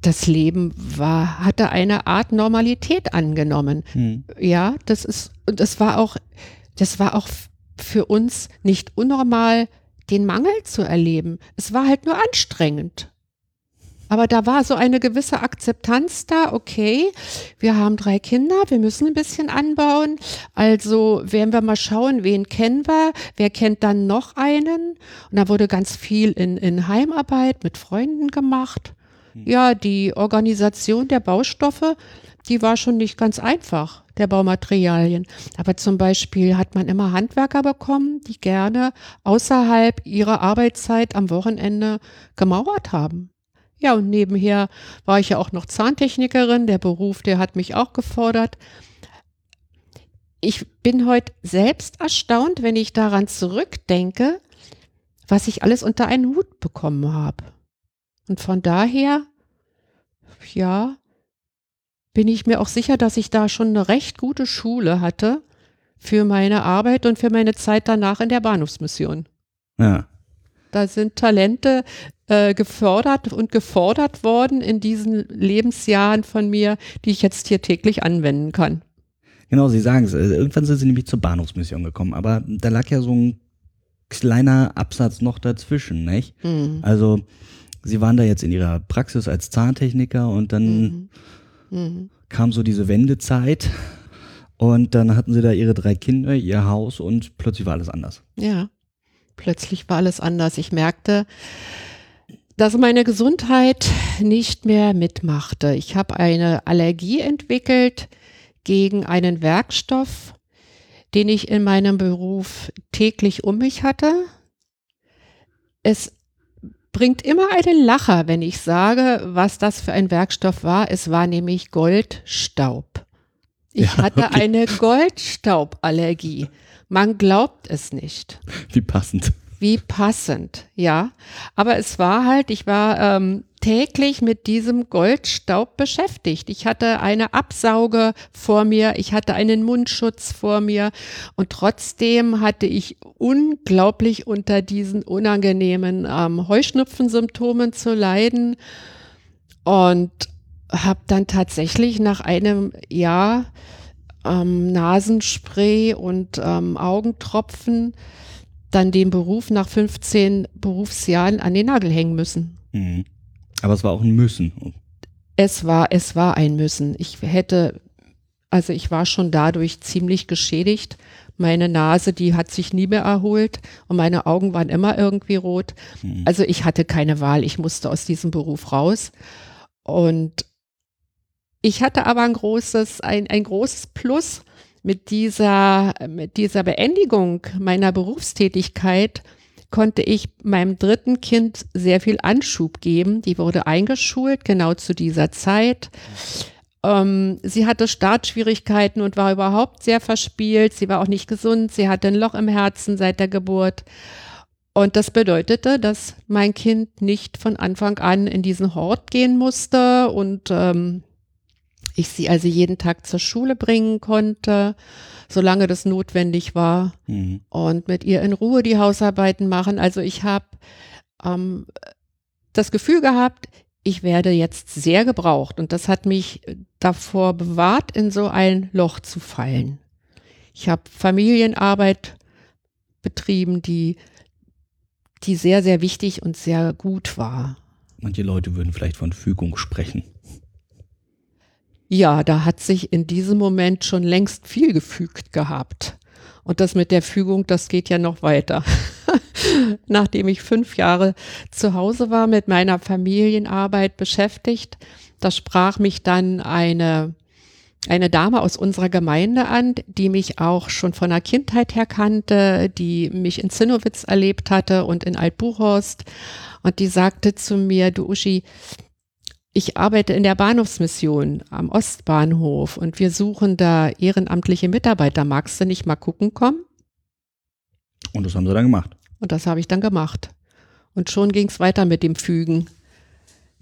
das Leben war, hatte eine Art Normalität angenommen. Hm. Ja, das ist, und das war auch, das war auch für uns nicht unnormal, den Mangel zu erleben. Es war halt nur anstrengend. Aber da war so eine gewisse Akzeptanz da, okay, wir haben drei Kinder, wir müssen ein bisschen anbauen. Also werden wir mal schauen, wen kennen wir, wer kennt dann noch einen. Und da wurde ganz viel in, in Heimarbeit mit Freunden gemacht. Hm. Ja, die Organisation der Baustoffe, die war schon nicht ganz einfach, der Baumaterialien. Aber zum Beispiel hat man immer Handwerker bekommen, die gerne außerhalb ihrer Arbeitszeit am Wochenende gemauert haben. Ja, und nebenher war ich ja auch noch Zahntechnikerin. Der Beruf, der hat mich auch gefordert. Ich bin heute selbst erstaunt, wenn ich daran zurückdenke, was ich alles unter einen Hut bekommen habe. Und von daher, ja, bin ich mir auch sicher, dass ich da schon eine recht gute Schule hatte für meine Arbeit und für meine Zeit danach in der Bahnhofsmission. Ja. Da sind Talente äh, gefördert und gefordert worden in diesen Lebensjahren von mir, die ich jetzt hier täglich anwenden kann. Genau, Sie sagen es. Äh, irgendwann sind Sie nämlich zur Bahnhofsmission gekommen, aber da lag ja so ein kleiner Absatz noch dazwischen, nicht? Mhm. Also Sie waren da jetzt in Ihrer Praxis als Zahntechniker und dann Mhm. Mhm. kam so diese Wendezeit und dann hatten Sie da Ihre drei Kinder, Ihr Haus und plötzlich war alles anders. Ja, plötzlich war alles anders. Ich merkte, dass meine Gesundheit nicht mehr mitmachte. Ich habe eine Allergie entwickelt gegen einen Werkstoff, den ich in meinem Beruf täglich um mich hatte. Es bringt immer einen Lacher, wenn ich sage, was das für ein Werkstoff war. Es war nämlich Goldstaub. Ich Ja, hatte okay. eine Goldstauballergie. Man glaubt es nicht. Wie passend. Wie passend, ja. Aber es war halt, ich war ähm, täglich mit diesem Goldstaub beschäftigt. Ich hatte eine Absauge vor mir, ich hatte einen Mundschutz vor mir und trotzdem hatte ich unglaublich unter diesen unangenehmen ähm, Heuschnupfensymptomen zu leiden und habe dann tatsächlich nach einem Jahr ähm, Nasenspray und ähm, Augentropfen dann den Beruf nach 15 Berufsjahren an den Nagel hängen müssen. Mhm. Aber es war auch ein Müssen. Es war, es war ein Müssen. Ich hätte, also ich war schon dadurch ziemlich geschädigt. Meine Nase, die hat sich nie mehr erholt und meine Augen waren immer irgendwie rot. Mhm. Also ich hatte keine Wahl. Ich musste aus diesem Beruf raus. Und ich hatte aber ein großes, ein, ein großes Plus mit dieser, mit dieser Beendigung meiner Berufstätigkeit konnte ich meinem dritten Kind sehr viel Anschub geben. Die wurde eingeschult, genau zu dieser Zeit. Ähm, sie hatte Startschwierigkeiten und war überhaupt sehr verspielt. Sie war auch nicht gesund. Sie hatte ein Loch im Herzen seit der Geburt. Und das bedeutete, dass mein Kind nicht von Anfang an in diesen Hort gehen musste und ähm, ich sie also jeden Tag zur Schule bringen konnte, solange das notwendig war Mhm. und mit ihr in Ruhe die Hausarbeiten machen. Also ich habe ähm, das Gefühl gehabt, ich werde jetzt sehr gebraucht und das hat mich davor bewahrt, in so ein Loch zu fallen. Ich habe Familienarbeit betrieben, die, die sehr, sehr wichtig und sehr gut war. Manche Leute würden vielleicht von Fügung sprechen. Ja, da hat sich in diesem Moment schon längst viel gefügt gehabt. Und das mit der Fügung, das geht ja noch weiter. Nachdem ich fünf Jahre zu Hause war, mit meiner Familienarbeit beschäftigt, da sprach mich dann eine, eine Dame aus unserer Gemeinde an, die mich auch schon von der Kindheit her kannte, die mich in Zinnowitz erlebt hatte und in Altbuchhorst. Und die sagte zu mir, du Uschi, ich arbeite in der Bahnhofsmission am Ostbahnhof und wir suchen da ehrenamtliche Mitarbeiter. Magst du nicht mal gucken kommen? Und das haben sie dann gemacht. Und das habe ich dann gemacht. Und schon ging es weiter mit dem Fügen.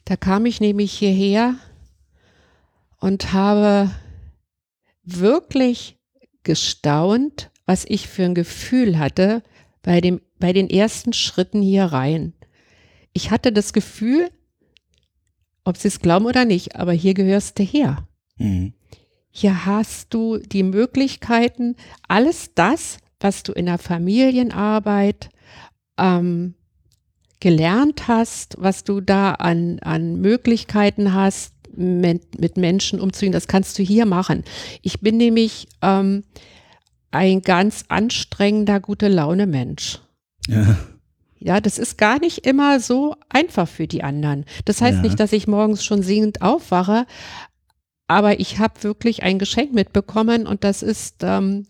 Da kam ich nämlich hierher und habe wirklich gestaunt, was ich für ein Gefühl hatte bei, dem, bei den ersten Schritten hier rein. Ich hatte das Gefühl, ob Sie es glauben oder nicht, aber hier gehörst du her. Mhm. Hier hast du die Möglichkeiten, alles das, was du in der Familienarbeit ähm, gelernt hast, was du da an, an Möglichkeiten hast, mit, mit Menschen umzugehen, das kannst du hier machen. Ich bin nämlich ähm, ein ganz anstrengender, gute Laune Mensch. Ja. Ja, das ist gar nicht immer so einfach für die anderen. Das heißt Ja. nicht, dass ich morgens schon singend aufwache, aber ich habe wirklich ein Geschenk mitbekommen und das ist ähm,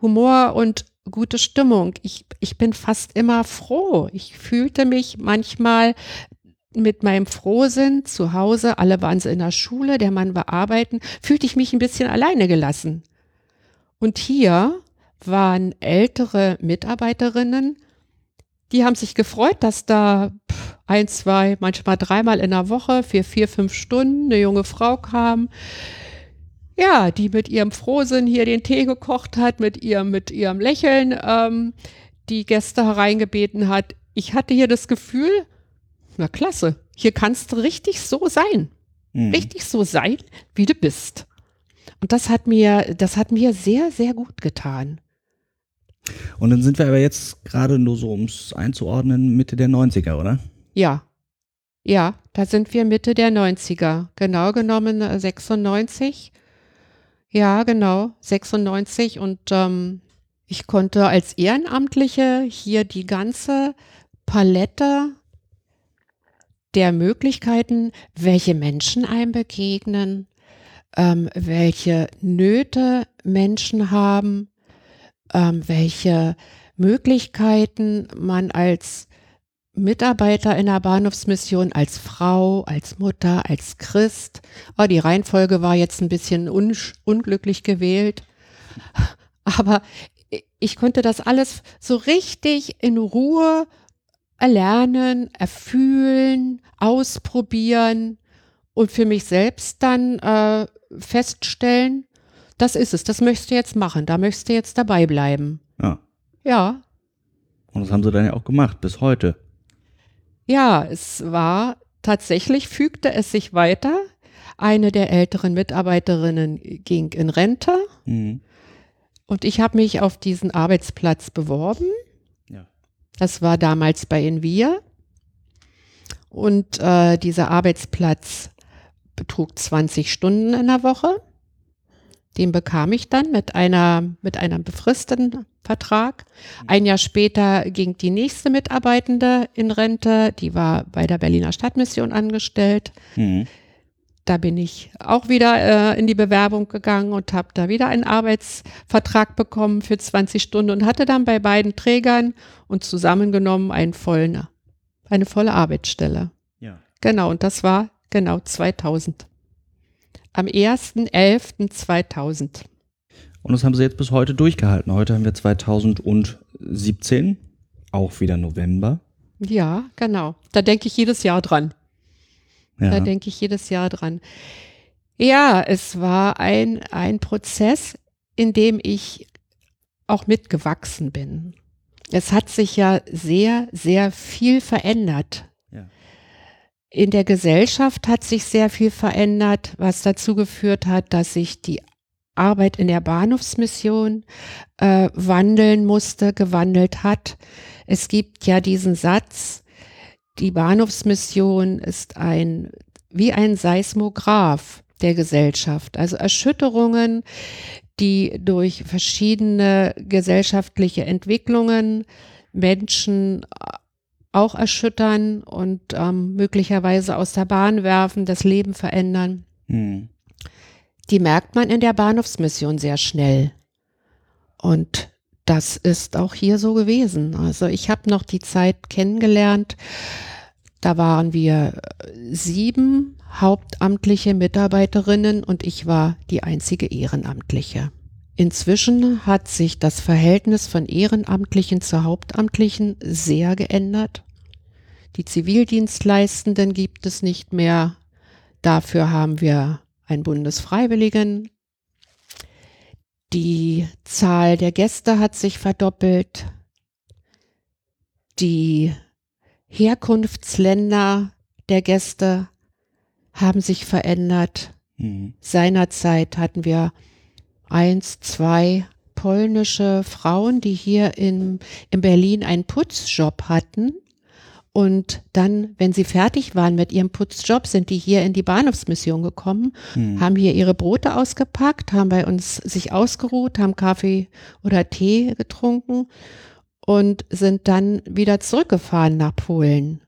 Humor und gute Stimmung. Ich, ich bin fast immer froh. Ich fühlte mich manchmal mit meinem Frohsinn zu Hause, alle waren sie in der Schule, der Mann war arbeiten, fühlte ich mich ein bisschen alleine gelassen. Und hier waren ältere Mitarbeiterinnen, die haben sich gefreut, dass da ein, zwei, manchmal dreimal in der Woche für vier, fünf Stunden eine junge Frau kam, ja, die mit ihrem Frohsinn hier den Tee gekocht hat, mit ihrem, mit ihrem Lächeln ähm, die Gäste hereingebeten hat. Ich hatte hier das Gefühl, na klasse, hier kannst du richtig so sein. Mhm. Richtig so sein, wie du bist. Und das hat mir, das hat mir sehr, sehr gut getan. Und dann sind wir aber jetzt gerade nur so, um es einzuordnen, Mitte der 90er, oder? Ja. Ja, da sind wir Mitte der 90er. Genau genommen 96. Äh, ja, genau, 96. Und ähm, ich konnte als Ehrenamtliche hier die ganze Palette der Möglichkeiten, welche Menschen einem begegnen, ähm, welche Nöte Menschen haben, ähm, welche Möglichkeiten man als Mitarbeiter in der Bahnhofsmission, als Frau, als Mutter, als Christ, oh, die Reihenfolge war jetzt ein bisschen un unglücklich gewählt, aber ich konnte das alles so richtig in Ruhe erlernen, erfühlen, ausprobieren und für mich selbst dann äh, feststellen, das ist es, das möchtest du jetzt machen, da möchtest du jetzt dabei bleiben. Ja. Ja. Und das haben sie dann ja auch gemacht, bis heute. Ja, es war tatsächlich, fügte es sich weiter. Eine der älteren Mitarbeiterinnen ging in Rente. Mhm. Und ich habe mich auf diesen Arbeitsplatz beworben. Ja. Das war damals bei Envia. Und äh, dieser Arbeitsplatz betrug 20 Stunden in der Woche. Den bekam ich dann mit einer, mit einem befristeten Vertrag. Ein Jahr später ging die nächste Mitarbeitende in Rente. Die war bei der Berliner Stadtmission angestellt. Mhm. Da bin ich auch wieder äh, in die Bewerbung gegangen und habe da wieder einen Arbeitsvertrag bekommen für 20 Stunden und hatte dann bei beiden Trägern und zusammengenommen einen vollen, eine volle Arbeitsstelle. Ja. Genau, und das war genau 2000 am 1.11.2000. Und das haben sie jetzt bis heute durchgehalten. Heute haben wir 2017, auch wieder November. Ja, genau. Da denke ich jedes Jahr dran. Ja. Da denke ich jedes Jahr dran. Ja, es war ein, ein Prozess, in dem ich auch mitgewachsen bin. Es hat sich ja sehr, sehr viel verändert in der Gesellschaft hat sich sehr viel verändert, was dazu geführt hat, dass sich die Arbeit in der Bahnhofsmission äh, wandeln musste, gewandelt hat. Es gibt ja diesen Satz, die Bahnhofsmission ist ein, wie ein Seismograph der Gesellschaft. Also Erschütterungen, die durch verschiedene gesellschaftliche Entwicklungen Menschen auch erschüttern und ähm, möglicherweise aus der Bahn werfen, das Leben verändern. Mhm. Die merkt man in der Bahnhofsmission sehr schnell. Und das ist auch hier so gewesen. Also ich habe noch die Zeit kennengelernt. Da waren wir äh, sieben hauptamtliche Mitarbeiterinnen und ich war die einzige Ehrenamtliche. Inzwischen hat sich das Verhältnis von Ehrenamtlichen zu Hauptamtlichen sehr geändert. Die Zivildienstleistenden gibt es nicht mehr. Dafür haben wir einen Bundesfreiwilligen. Die Zahl der Gäste hat sich verdoppelt. Die Herkunftsländer der Gäste haben sich verändert. Mhm. Seinerzeit hatten wir eins, zwei polnische Frauen, die hier in, in Berlin einen Putzjob hatten. Und dann, wenn sie fertig waren mit ihrem Putzjob, sind die hier in die Bahnhofsmission gekommen, hm. haben hier ihre Brote ausgepackt, haben bei uns sich ausgeruht, haben Kaffee oder Tee getrunken und sind dann wieder zurückgefahren nach Polen.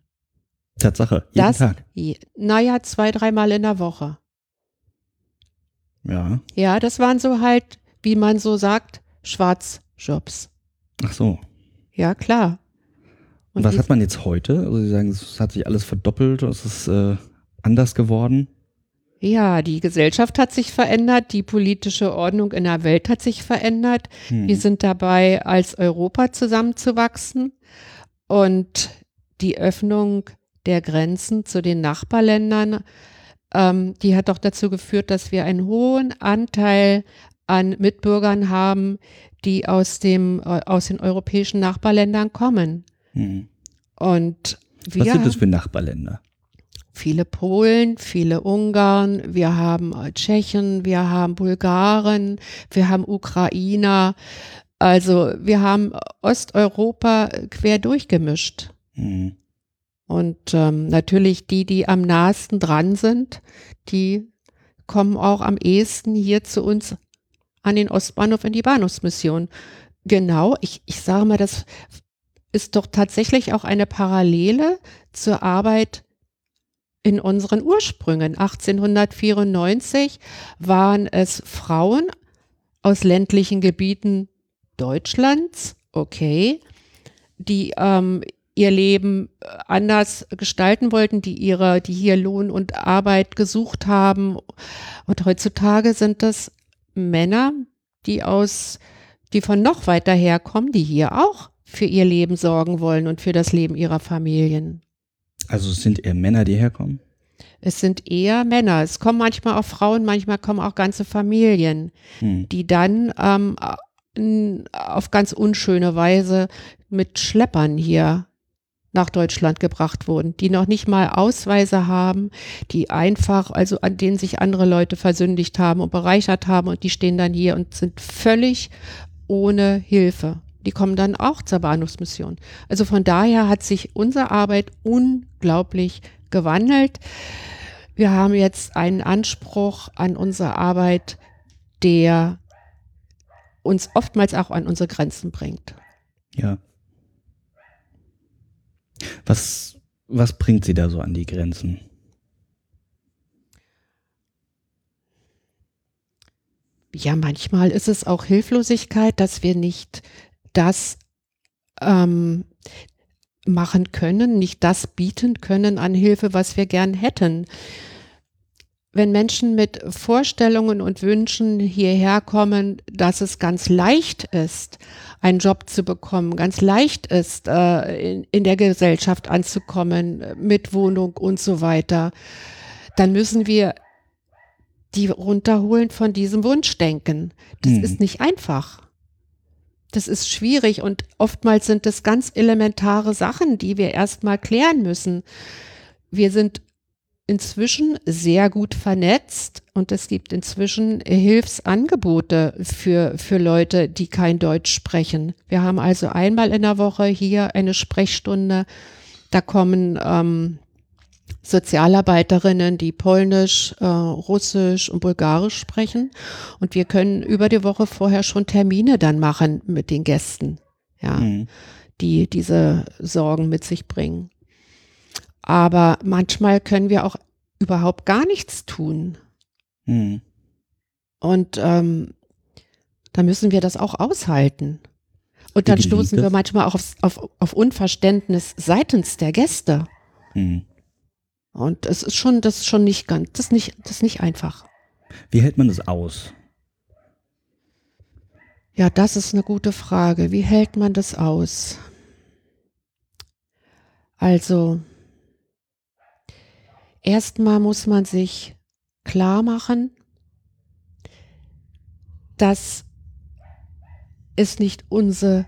Tatsache, jeden das, Tag. Naja, zwei, dreimal in der Woche. Ja. Ja, das waren so halt, wie man so sagt, Schwarzjobs. Ach so. Ja, klar. Und was hat man jetzt heute? Also Sie sagen, es hat sich alles verdoppelt, es ist äh, anders geworden. Ja, die Gesellschaft hat sich verändert, die politische Ordnung in der Welt hat sich verändert. Hm. Wir sind dabei, als Europa zusammenzuwachsen und die Öffnung der Grenzen zu den Nachbarländern, ähm, die hat doch dazu geführt, dass wir einen hohen Anteil an Mitbürgern haben, die aus dem äh, aus den europäischen Nachbarländern kommen. Hm. Und wir, Was sind das für Nachbarländer? Viele Polen, viele Ungarn, wir haben äh, Tschechen, wir haben Bulgaren, wir haben Ukrainer. Also wir haben Osteuropa quer durchgemischt. Mhm. Und ähm, natürlich die, die am nahesten dran sind, die kommen auch am ehesten hier zu uns an den Ostbahnhof in die Bahnhofsmission. Genau, ich, ich sage mal, das ist doch tatsächlich auch eine Parallele zur Arbeit in unseren Ursprüngen. 1894 waren es Frauen aus ländlichen Gebieten Deutschlands, okay, die ähm, ihr Leben anders gestalten wollten, die ihre, die hier Lohn und Arbeit gesucht haben. Und heutzutage sind das Männer, die aus, die von noch weiter herkommen, die hier auch für ihr Leben sorgen wollen und für das Leben ihrer Familien. Also es sind eher Männer, die herkommen? Es sind eher Männer. Es kommen manchmal auch Frauen, manchmal kommen auch ganze Familien, hm. die dann ähm, auf ganz unschöne Weise mit Schleppern hier nach Deutschland gebracht wurden, die noch nicht mal Ausweise haben, die einfach, also an denen sich andere Leute versündigt haben und bereichert haben und die stehen dann hier und sind völlig ohne Hilfe. Die kommen dann auch zur Bahnhofsmission. Also von daher hat sich unsere Arbeit unglaublich gewandelt. Wir haben jetzt einen Anspruch an unsere Arbeit, der uns oftmals auch an unsere Grenzen bringt. Ja. Was, was bringt sie da so an die Grenzen? Ja, manchmal ist es auch Hilflosigkeit, dass wir nicht das ähm, machen können, nicht das bieten können an Hilfe, was wir gern hätten wenn Menschen mit Vorstellungen und Wünschen hierher kommen, dass es ganz leicht ist, einen Job zu bekommen, ganz leicht ist, äh, in, in der Gesellschaft anzukommen, mit Wohnung und so weiter, dann müssen wir die runterholen von diesem Wunschdenken. Das hm. ist nicht einfach. Das ist schwierig und oftmals sind es ganz elementare Sachen, die wir erstmal klären müssen. Wir sind inzwischen sehr gut vernetzt und es gibt inzwischen Hilfsangebote für, für Leute, die kein Deutsch sprechen. Wir haben also einmal in der Woche hier eine Sprechstunde. Da kommen ähm, Sozialarbeiterinnen, die Polnisch, äh, Russisch und Bulgarisch sprechen. Und wir können über die Woche vorher schon Termine dann machen mit den Gästen, ja, mhm. die diese Sorgen mit sich bringen. Aber manchmal können wir auch überhaupt gar nichts tun. Hm. Und ähm, da müssen wir das auch aushalten. Und dann stoßen wir manchmal auch auf, auf, auf Unverständnis seitens der Gäste. Hm. Und es ist schon, das ist schon nicht ganz, das nicht, das ist nicht einfach. Wie hält man das aus? Ja, das ist eine gute Frage. Wie hält man das aus? Also, Erstmal muss man sich klar machen, dass es nicht unsere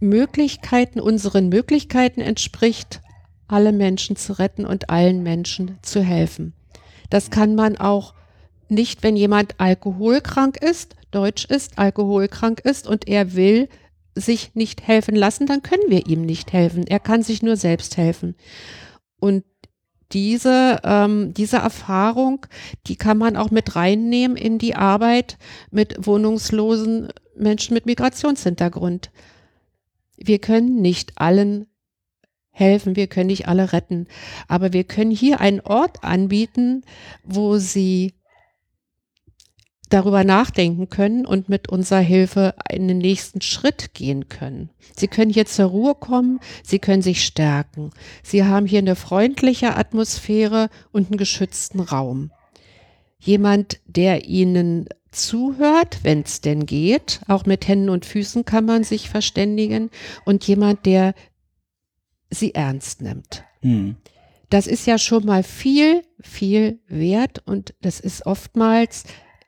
Möglichkeiten, unseren Möglichkeiten entspricht, alle Menschen zu retten und allen Menschen zu helfen. Das kann man auch nicht, wenn jemand alkoholkrank ist, deutsch ist, alkoholkrank ist und er will sich nicht helfen lassen, dann können wir ihm nicht helfen. Er kann sich nur selbst helfen. Und diese, ähm, diese Erfahrung, die kann man auch mit reinnehmen in die Arbeit mit wohnungslosen Menschen mit Migrationshintergrund. Wir können nicht allen helfen, wir können nicht alle retten, aber wir können hier einen Ort anbieten, wo sie darüber nachdenken können und mit unserer Hilfe einen nächsten Schritt gehen können. Sie können hier zur Ruhe kommen, sie können sich stärken. Sie haben hier eine freundliche Atmosphäre und einen geschützten Raum. Jemand, der ihnen zuhört, wenn es denn geht, auch mit Händen und Füßen kann man sich verständigen, und jemand, der sie ernst nimmt. Mhm. Das ist ja schon mal viel, viel wert und das ist oftmals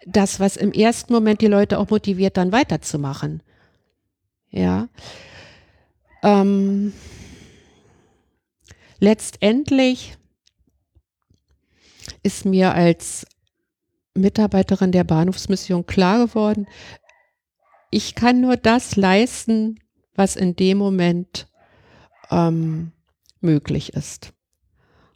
das, was im ersten Moment die Leute auch motiviert, dann weiterzumachen. Ja. Ähm, letztendlich ist mir als Mitarbeiterin der Bahnhofsmission klar geworden, ich kann nur das leisten, was in dem Moment ähm, möglich ist.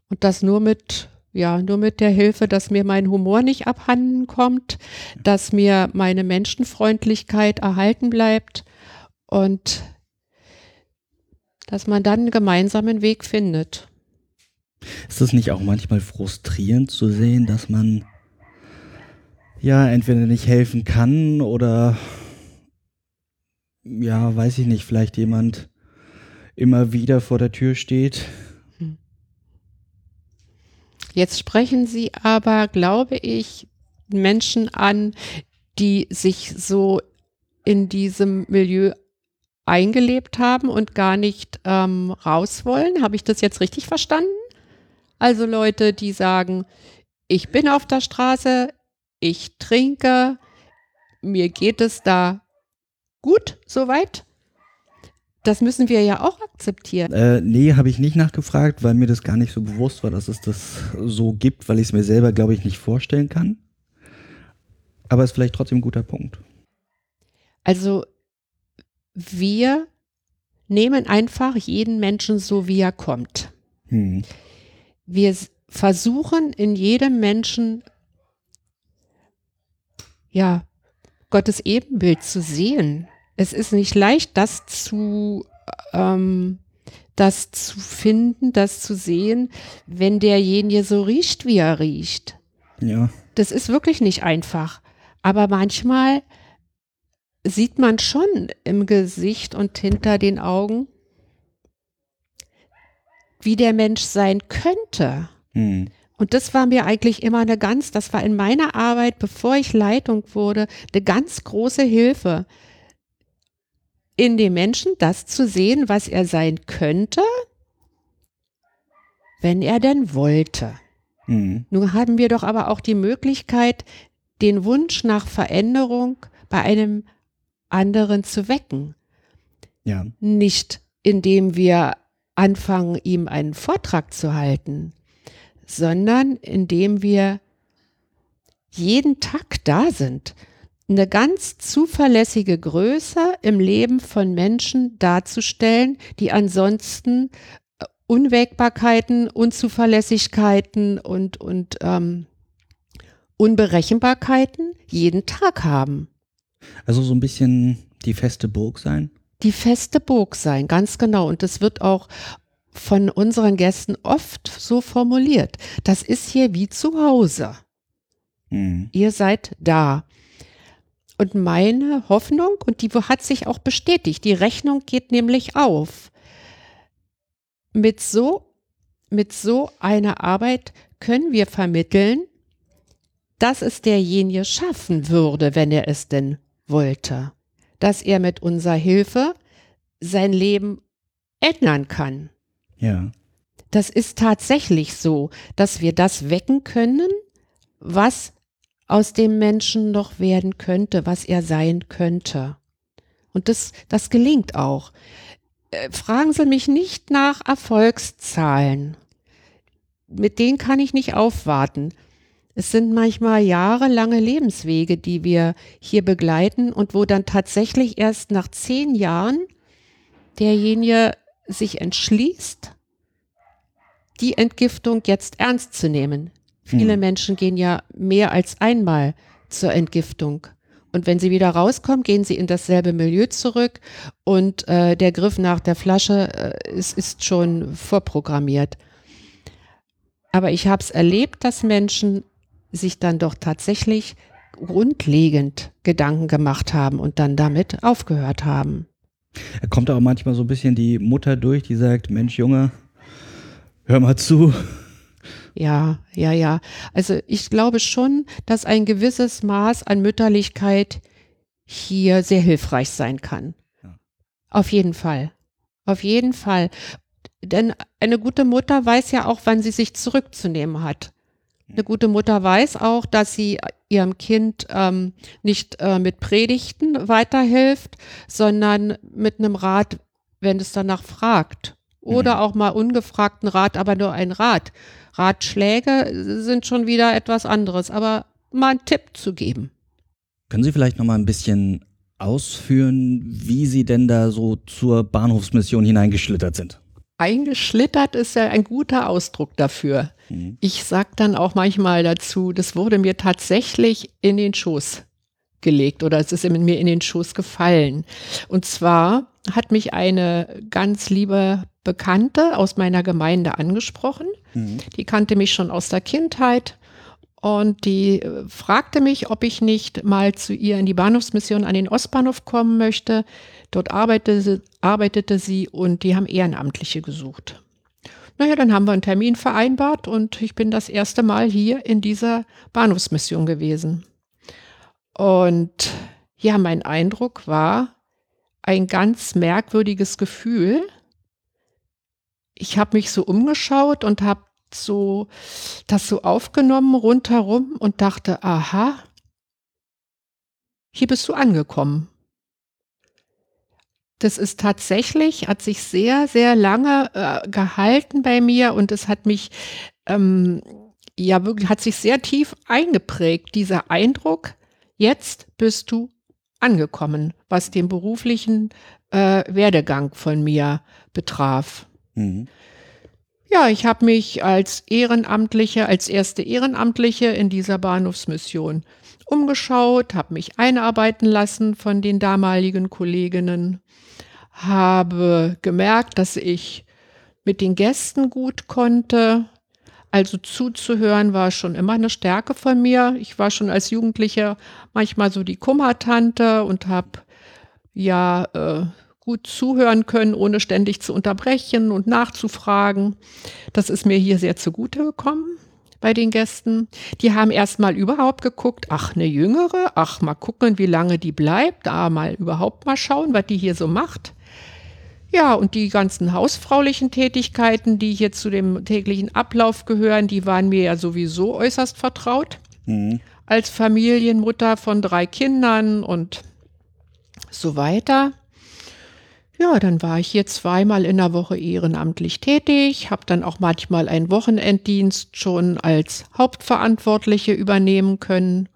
Und das nur mit ja, nur mit der Hilfe, dass mir mein Humor nicht abhanden kommt, dass mir meine Menschenfreundlichkeit erhalten bleibt und dass man dann einen gemeinsamen Weg findet. Ist es nicht auch manchmal frustrierend zu sehen, dass man ja entweder nicht helfen kann oder ja, weiß ich nicht, vielleicht jemand immer wieder vor der Tür steht, Jetzt sprechen Sie aber, glaube ich, Menschen an, die sich so in diesem Milieu eingelebt haben und gar nicht ähm, raus wollen. Habe ich das jetzt richtig verstanden? Also Leute, die sagen, ich bin auf der Straße, ich trinke, mir geht es da gut soweit das müssen wir ja auch akzeptieren. Äh, nee, habe ich nicht nachgefragt, weil mir das gar nicht so bewusst war, dass es das so gibt, weil ich es mir selber, glaube ich, nicht vorstellen kann. Aber ist vielleicht trotzdem ein guter Punkt. Also wir nehmen einfach jeden Menschen so, wie er kommt. Hm. Wir versuchen in jedem Menschen ja Gottes Ebenbild zu sehen es ist nicht leicht, das zu, ähm, das zu finden, das zu sehen, wenn derjenige so riecht, wie er riecht. Ja. Das ist wirklich nicht einfach. Aber manchmal sieht man schon im Gesicht und hinter den Augen, wie der Mensch sein könnte. Hm. Und das war mir eigentlich immer eine ganz, das war in meiner Arbeit, bevor ich Leitung wurde, eine ganz große Hilfe, in dem Menschen das zu sehen, was er sein könnte, wenn er denn wollte. Mhm. Nun haben wir doch aber auch die Möglichkeit, den Wunsch nach Veränderung bei einem anderen zu wecken. Ja. Nicht indem wir anfangen, ihm einen Vortrag zu halten, sondern indem wir jeden Tag da sind eine ganz zuverlässige Größe im Leben von Menschen darzustellen, die ansonsten äh, Unwägbarkeiten, Unzuverlässigkeiten und, und ähm, Unberechenbarkeiten jeden Tag haben. Also so ein bisschen die feste Burg sein? Die feste Burg sein, ganz genau. Und das wird auch von unseren Gästen oft so formuliert. Das ist hier wie zu Hause. Mhm. Ihr seid da. Und meine Hoffnung, und die hat sich auch bestätigt, die Rechnung geht nämlich auf. Mit so, mit so einer Arbeit können wir vermitteln, dass es derjenige schaffen würde, wenn er es denn wollte. Dass er mit unserer Hilfe sein Leben ändern kann. Ja. Das ist tatsächlich so, dass wir das wecken können, was aus dem Menschen noch werden könnte, was er sein könnte. Und das, das gelingt auch. Äh, fragen Sie mich nicht nach Erfolgszahlen. Mit denen kann ich nicht aufwarten. Es sind manchmal jahrelange Lebenswege, die wir hier begleiten und wo dann tatsächlich erst nach zehn Jahren derjenige sich entschließt, die Entgiftung jetzt ernst zu nehmen. Viele hm. Menschen gehen ja mehr als einmal zur Entgiftung. Und wenn sie wieder rauskommen, gehen sie in dasselbe Milieu zurück und äh, der Griff nach der Flasche äh, ist, ist schon vorprogrammiert. Aber ich habe es erlebt, dass Menschen sich dann doch tatsächlich grundlegend Gedanken gemacht haben und dann damit aufgehört haben. Kommt auch manchmal so ein bisschen die Mutter durch, die sagt, Mensch Junge, hör mal zu. Ja, ja, ja. Also ich glaube schon, dass ein gewisses Maß an Mütterlichkeit hier sehr hilfreich sein kann. Ja. Auf jeden Fall. Auf jeden Fall. Denn eine gute Mutter weiß ja auch, wann sie sich zurückzunehmen hat. Eine gute Mutter weiß auch, dass sie ihrem Kind ähm, nicht äh, mit Predigten weiterhilft, sondern mit einem Rat, wenn es danach fragt. Oder mhm. auch mal ungefragten Rat, aber nur ein Rat. Ratschläge sind schon wieder etwas anderes, aber mal einen Tipp zu geben. Können Sie vielleicht noch mal ein bisschen ausführen, wie Sie denn da so zur Bahnhofsmission hineingeschlittert sind? Eingeschlittert ist ja ein guter Ausdruck dafür. Mhm. Ich sage dann auch manchmal dazu, das wurde mir tatsächlich in den Schoß gelegt oder es ist mir in den Schoß gefallen. Und zwar hat mich eine ganz liebe Bekannte aus meiner Gemeinde angesprochen. Mhm. Die kannte mich schon aus der Kindheit und die äh, fragte mich, ob ich nicht mal zu ihr in die Bahnhofsmission an den Ostbahnhof kommen möchte. Dort arbeitete, arbeitete sie und die haben Ehrenamtliche gesucht. Naja, dann haben wir einen Termin vereinbart und ich bin das erste Mal hier in dieser Bahnhofsmission gewesen. Und ja, mein Eindruck war ein ganz merkwürdiges Gefühl. Ich habe mich so umgeschaut und habe so das so aufgenommen rundherum und dachte, aha, hier bist du angekommen. Das ist tatsächlich, hat sich sehr, sehr lange äh, gehalten bei mir und es hat mich, ähm, ja wirklich, hat sich sehr tief eingeprägt, dieser Eindruck, jetzt bist du angekommen, was den beruflichen äh, Werdegang von mir betraf. Mhm. Ja, ich habe mich als Ehrenamtliche, als erste Ehrenamtliche in dieser Bahnhofsmission umgeschaut, habe mich einarbeiten lassen von den damaligen Kolleginnen, habe gemerkt, dass ich mit den Gästen gut konnte. Also zuzuhören war schon immer eine Stärke von mir. Ich war schon als Jugendliche manchmal so die Kummertante und habe ja äh, gut zuhören können, ohne ständig zu unterbrechen und nachzufragen. Das ist mir hier sehr zugute gekommen bei den Gästen. Die haben erstmal überhaupt geguckt, ach, eine Jüngere, ach, mal gucken, wie lange die bleibt, da mal überhaupt mal schauen, was die hier so macht. Ja, und die ganzen hausfraulichen Tätigkeiten, die hier zu dem täglichen Ablauf gehören, die waren mir ja sowieso äußerst vertraut. Mhm. Als Familienmutter von drei Kindern und so weiter. Ja, dann war ich hier zweimal in der Woche ehrenamtlich tätig, habe dann auch manchmal einen Wochenenddienst schon als Hauptverantwortliche übernehmen können.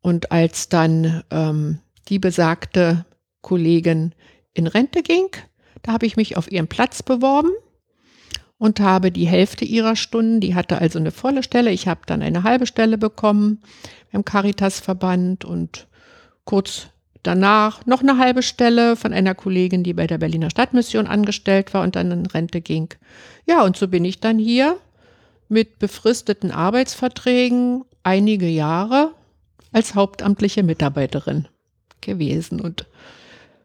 Und als dann ähm, die besagte Kollegin in Rente ging, da habe ich mich auf ihren Platz beworben und habe die Hälfte ihrer Stunden, die hatte also eine volle Stelle, ich habe dann eine halbe Stelle bekommen beim Caritasverband und kurz danach noch eine halbe Stelle von einer Kollegin, die bei der Berliner Stadtmission angestellt war und dann in Rente ging. Ja, und so bin ich dann hier mit befristeten Arbeitsverträgen einige Jahre als hauptamtliche Mitarbeiterin gewesen. Und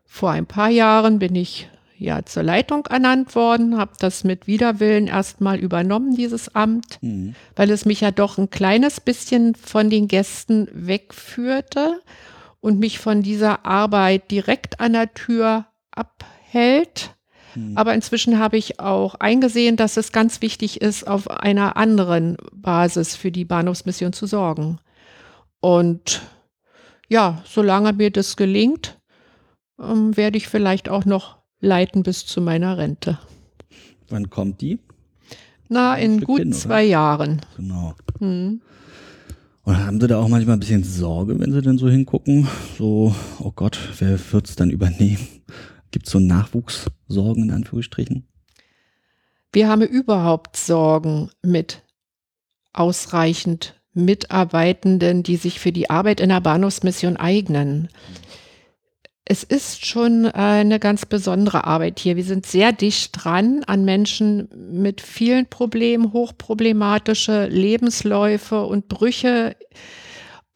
vor ein paar Jahren bin ich ja zur Leitung ernannt worden, habe das mit Widerwillen erstmal übernommen, dieses Amt, mhm. weil es mich ja doch ein kleines bisschen von den Gästen wegführte und mich von dieser Arbeit direkt an der Tür abhält. Hm. Aber inzwischen habe ich auch eingesehen, dass es ganz wichtig ist, auf einer anderen Basis für die Bahnhofsmission zu sorgen. Und ja, solange mir das gelingt, ähm, werde ich vielleicht auch noch leiten bis zu meiner Rente. Wann kommt die? Na, in gut hin, zwei Jahren. Genau. Hm. Und haben Sie da auch manchmal ein bisschen Sorge, wenn Sie denn so hingucken? So, oh Gott, wer wird es dann übernehmen? Gibt es so Nachwuchssorgen in Anführungsstrichen? Wir haben überhaupt Sorgen mit ausreichend Mitarbeitenden, die sich für die Arbeit in der Bahnhofsmission eignen es ist schon äh, eine ganz besondere Arbeit hier. Wir sind sehr dicht dran an Menschen mit vielen Problemen, hochproblematische Lebensläufe und Brüche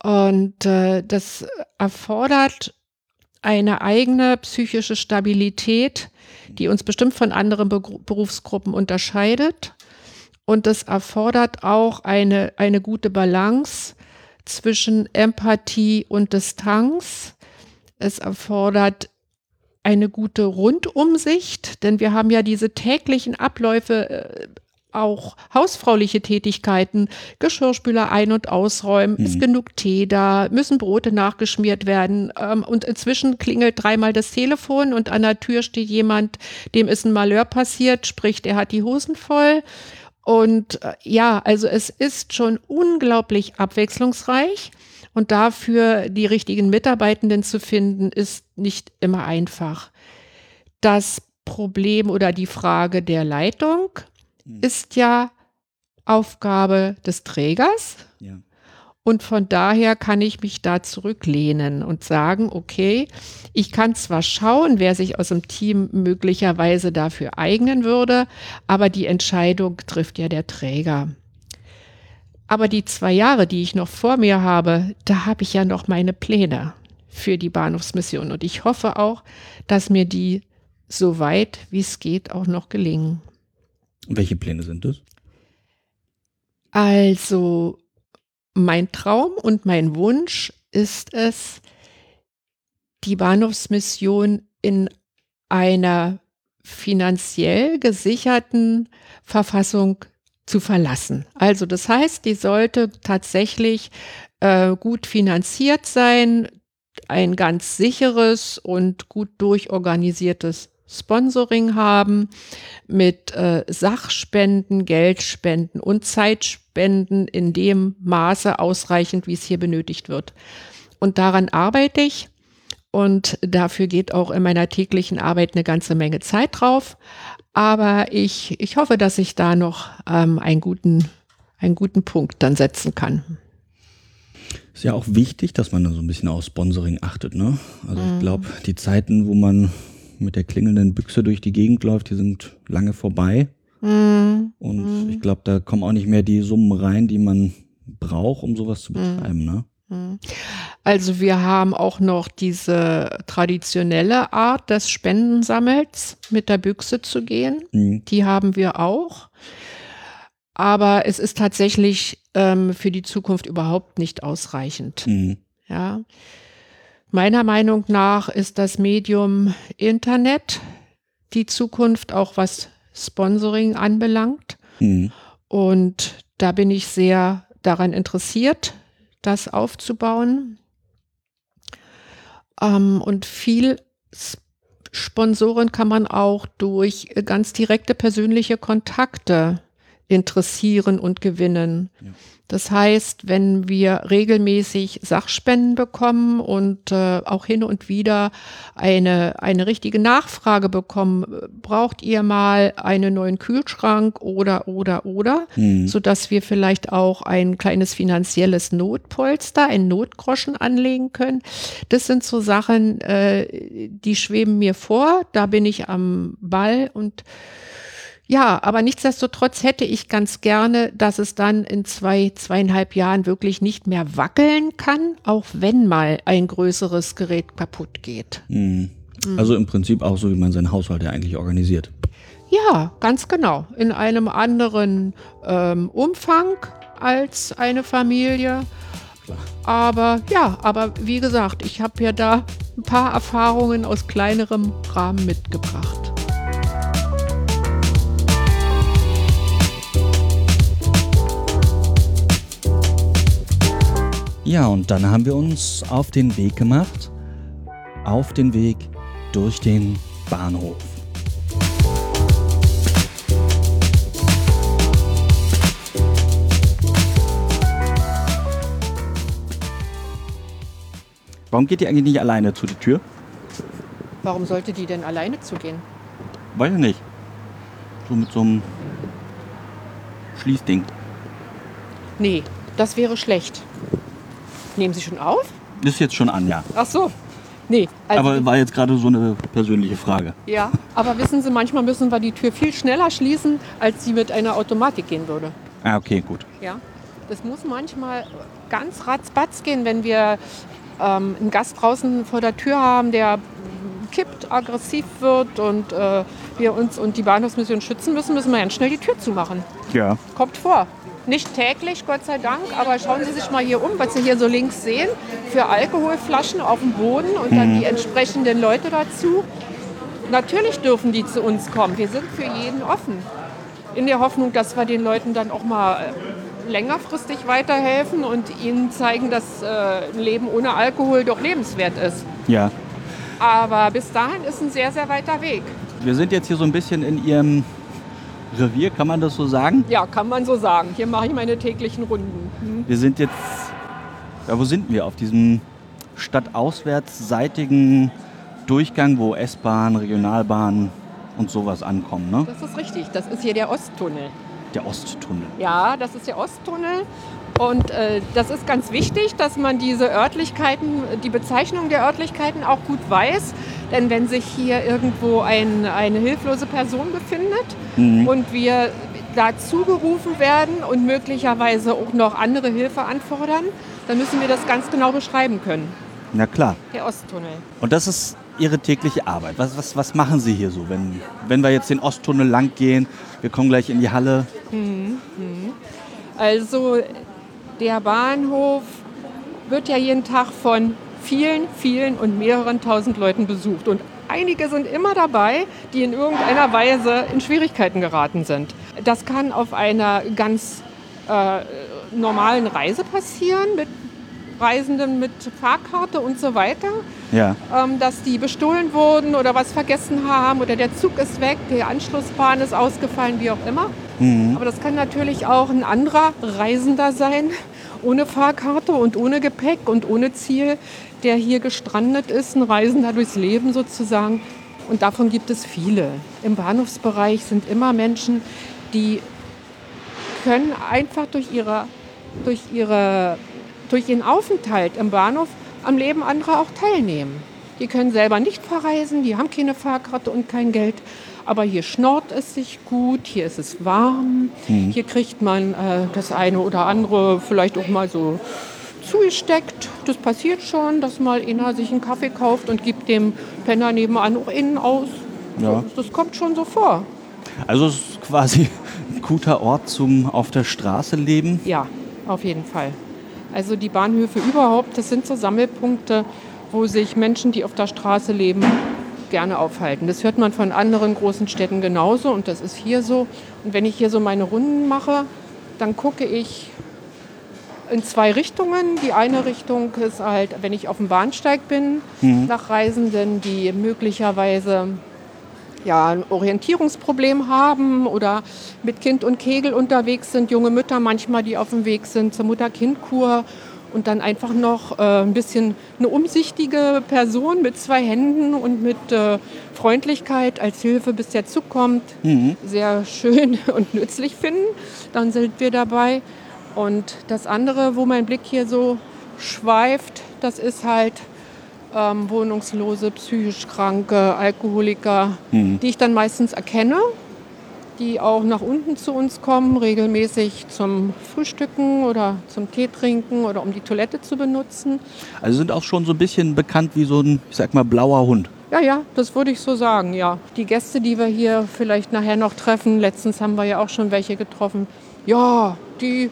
Und äh, das erfordert eine eigene psychische Stabilität, die uns bestimmt von anderen Be Berufsgruppen unterscheidet. Und das erfordert auch eine, eine gute Balance zwischen Empathie und Distanz. Es erfordert eine gute Rundumsicht, denn wir haben ja diese täglichen Abläufe, äh, auch hausfrauliche Tätigkeiten, Geschirrspüler ein- und ausräumen, mhm. ist genug Tee da, müssen Brote nachgeschmiert werden ähm, und inzwischen klingelt dreimal das Telefon und an der Tür steht jemand, dem ist ein Malheur passiert, sprich, er hat die Hosen voll. Und äh, ja, also es ist schon unglaublich abwechslungsreich. Und dafür die richtigen Mitarbeitenden zu finden, ist nicht immer einfach. Das Problem oder die Frage der Leitung hm. ist ja Aufgabe des Trägers. Ja. Und von daher kann ich mich da zurücklehnen und sagen, okay, ich kann zwar schauen, wer sich aus dem Team möglicherweise dafür eignen würde, aber die Entscheidung trifft ja der Träger. Aber die zwei Jahre, die ich noch vor mir habe, da habe ich ja noch meine Pläne für die Bahnhofsmission. Und ich hoffe auch, dass mir die so weit wie es geht auch noch gelingen. Welche Pläne sind das? Also, mein Traum und mein Wunsch ist es, die Bahnhofsmission in einer finanziell gesicherten Verfassung zu verlassen. Also das heißt, die sollte tatsächlich äh, gut finanziert sein, ein ganz sicheres und gut durchorganisiertes Sponsoring haben mit äh, Sachspenden, Geldspenden und Zeitspenden in dem Maße ausreichend, wie es hier benötigt wird. Und daran arbeite ich. Und dafür geht auch in meiner täglichen Arbeit eine ganze Menge Zeit drauf. Aber ich, ich hoffe, dass ich da noch ähm, einen, guten, einen guten Punkt dann setzen kann. Ist ja auch wichtig, dass man da so ein bisschen auf Sponsoring achtet. Ne? Also mhm. ich glaube, die Zeiten, wo man mit der klingelnden Büchse durch die Gegend läuft, die sind lange vorbei. Mhm. Und mhm. ich glaube, da kommen auch nicht mehr die Summen rein, die man braucht, um sowas zu mhm. betreiben. Ne? Also wir haben auch noch diese traditionelle Art des Spendensammels mit der Büchse zu gehen. Mhm. Die haben wir auch. Aber es ist tatsächlich ähm, für die Zukunft überhaupt nicht ausreichend. Mhm. Ja. Meiner Meinung nach ist das Medium Internet die Zukunft, auch was Sponsoring anbelangt. Mhm. Und da bin ich sehr daran interessiert, das aufzubauen. Ähm, und viel Sponsoren kann man auch durch ganz direkte persönliche Kontakte interessieren und gewinnen. Ja. Das heißt, wenn wir regelmäßig Sachspenden bekommen und äh, auch hin und wieder eine, eine richtige Nachfrage bekommen, braucht ihr mal einen neuen Kühlschrank oder, oder, oder, mhm. sodass wir vielleicht auch ein kleines finanzielles Notpolster, ein Notgroschen anlegen können. Das sind so Sachen, äh, die schweben mir vor. Da bin ich am Ball und ja, aber nichtsdestotrotz hätte ich ganz gerne, dass es dann in zwei, zweieinhalb Jahren wirklich nicht mehr wackeln kann, auch wenn mal ein größeres Gerät kaputt geht. Mhm. Also im Prinzip auch so, wie man seinen Haushalt ja eigentlich organisiert. Ja, ganz genau. In einem anderen ähm, Umfang als eine Familie. Aber ja, aber wie gesagt, ich habe ja da ein paar Erfahrungen aus kleinerem Rahmen mitgebracht. Ja, und dann haben wir uns auf den Weg gemacht, auf den Weg durch den Bahnhof. Warum geht die eigentlich nicht alleine zu die Tür? Warum sollte die denn alleine zugehen? Weiß ich nicht. So mit so einem Schließding. Nee, das wäre schlecht. Nehmen Sie schon auf? Ist jetzt schon an, ja. Ach so. Nee. Also aber war jetzt gerade so eine persönliche Frage. Ja, aber wissen Sie, manchmal müssen wir die Tür viel schneller schließen, als sie mit einer Automatik gehen würde. Ah, okay, gut. Ja. Das muss manchmal ganz ratzbatz gehen, wenn wir ähm, einen Gast draußen vor der Tür haben, der kippt, aggressiv wird und äh, wir uns und die Bahnhofsmission schützen müssen, müssen wir ganz schnell die Tür zumachen. Ja. Kommt vor. Nicht täglich, Gott sei Dank, aber schauen Sie sich mal hier um, was Sie hier so links sehen, für Alkoholflaschen auf dem Boden und dann die entsprechenden Leute dazu. Natürlich dürfen die zu uns kommen. Wir sind für jeden offen. In der Hoffnung, dass wir den Leuten dann auch mal äh, längerfristig weiterhelfen und ihnen zeigen, dass äh, ein Leben ohne Alkohol doch lebenswert ist. Ja. Aber bis dahin ist ein sehr, sehr weiter Weg. Wir sind jetzt hier so ein bisschen in Ihrem Revier, kann man das so sagen? Ja, kann man so sagen. Hier mache ich meine täglichen Runden. Hm. Wir sind jetzt, ja, wo sind wir? Auf diesem stadtauswärtsseitigen Durchgang, wo S-Bahn, Regionalbahn und sowas ankommen, ne? Das ist richtig. Das ist hier der Osttunnel. Der Osttunnel. Ja, das ist der Osttunnel. Und äh, das ist ganz wichtig, dass man diese Örtlichkeiten, die Bezeichnung der Örtlichkeiten auch gut weiß. Denn wenn sich hier irgendwo ein, eine hilflose Person befindet Mhm. und wir dazu gerufen werden und möglicherweise auch noch andere Hilfe anfordern, dann müssen wir das ganz genau beschreiben können. Na klar. Der Osttunnel. Und das ist Ihre tägliche Arbeit. Was, was, was machen Sie hier so, wenn, wenn wir jetzt den Osttunnel lang gehen? Wir kommen gleich in die Halle. Also der Bahnhof wird ja jeden Tag von vielen, vielen und mehreren tausend Leuten besucht. Und einige sind immer dabei, die in irgendeiner Weise in Schwierigkeiten geraten sind. Das kann auf einer ganz äh, normalen Reise passieren, mit Reisenden mit Fahrkarte und so weiter, Ja. ähm, dass die bestohlen wurden oder was vergessen haben oder der Zug ist weg, die Anschlussbahn ist ausgefallen, wie auch immer. Aber das kann natürlich auch ein anderer Reisender sein, ohne Fahrkarte und ohne Gepäck und ohne Ziel, der hier gestrandet ist, ein Reisender durchs Leben sozusagen. Und davon gibt es viele. Im Bahnhofsbereich sind immer Menschen, die können einfach durch, ihre, durch, ihre, durch ihren Aufenthalt im Bahnhof am Leben anderer auch teilnehmen. Die können selber nicht verreisen, die haben keine Fahrkarte und kein Geld. Aber hier schnorrt es sich gut, hier ist es warm, hier kriegt man äh, das eine oder andere vielleicht auch mal so zugesteckt. Das passiert schon, dass mal einer sich einen Kaffee kauft und gibt dem Penner nebenan auch innen aus. Ja. Das, das kommt schon so vor. Also es ist quasi ein guter Ort zum auf der Straße leben. Ja, auf jeden Fall. Also die Bahnhöfe überhaupt, das sind so Sammelpunkte, wo sich Menschen, die auf der Straße leben, gerne aufhalten. Das hört man von anderen großen Städten genauso und das ist hier so. Und wenn ich hier so meine Runden mache, dann gucke ich in zwei Richtungen. Die eine Richtung ist halt, wenn ich auf dem Bahnsteig bin, nach Reisenden, die möglicherweise ja, ein Orientierungsproblem haben oder mit Kind und Kegel unterwegs sind, junge Mütter manchmal, die auf dem Weg sind zur Mutter-Kind-Kur und dann einfach noch äh, ein bisschen eine umsichtige Person mit zwei Händen und mit äh, Freundlichkeit als Hilfe, bis der Zug kommt, sehr schön und nützlich finden. Dann sind wir dabei. Und das andere, wo mein Blick hier so schweift, das ist halt ähm, Wohnungslose, psychisch Kranke, Alkoholiker, die ich dann meistens erkenne, die auch nach unten zu uns kommen, regelmäßig zum Frühstücken oder zum Tee trinken oder um die Toilette zu benutzen. Also sind auch schon so ein bisschen bekannt wie so ein, ich sag mal, blauer Hund. Ja, ja, das würde ich so sagen, ja. Die Gäste, die wir hier vielleicht nachher noch treffen, letztens haben wir ja auch schon welche getroffen, ja, die,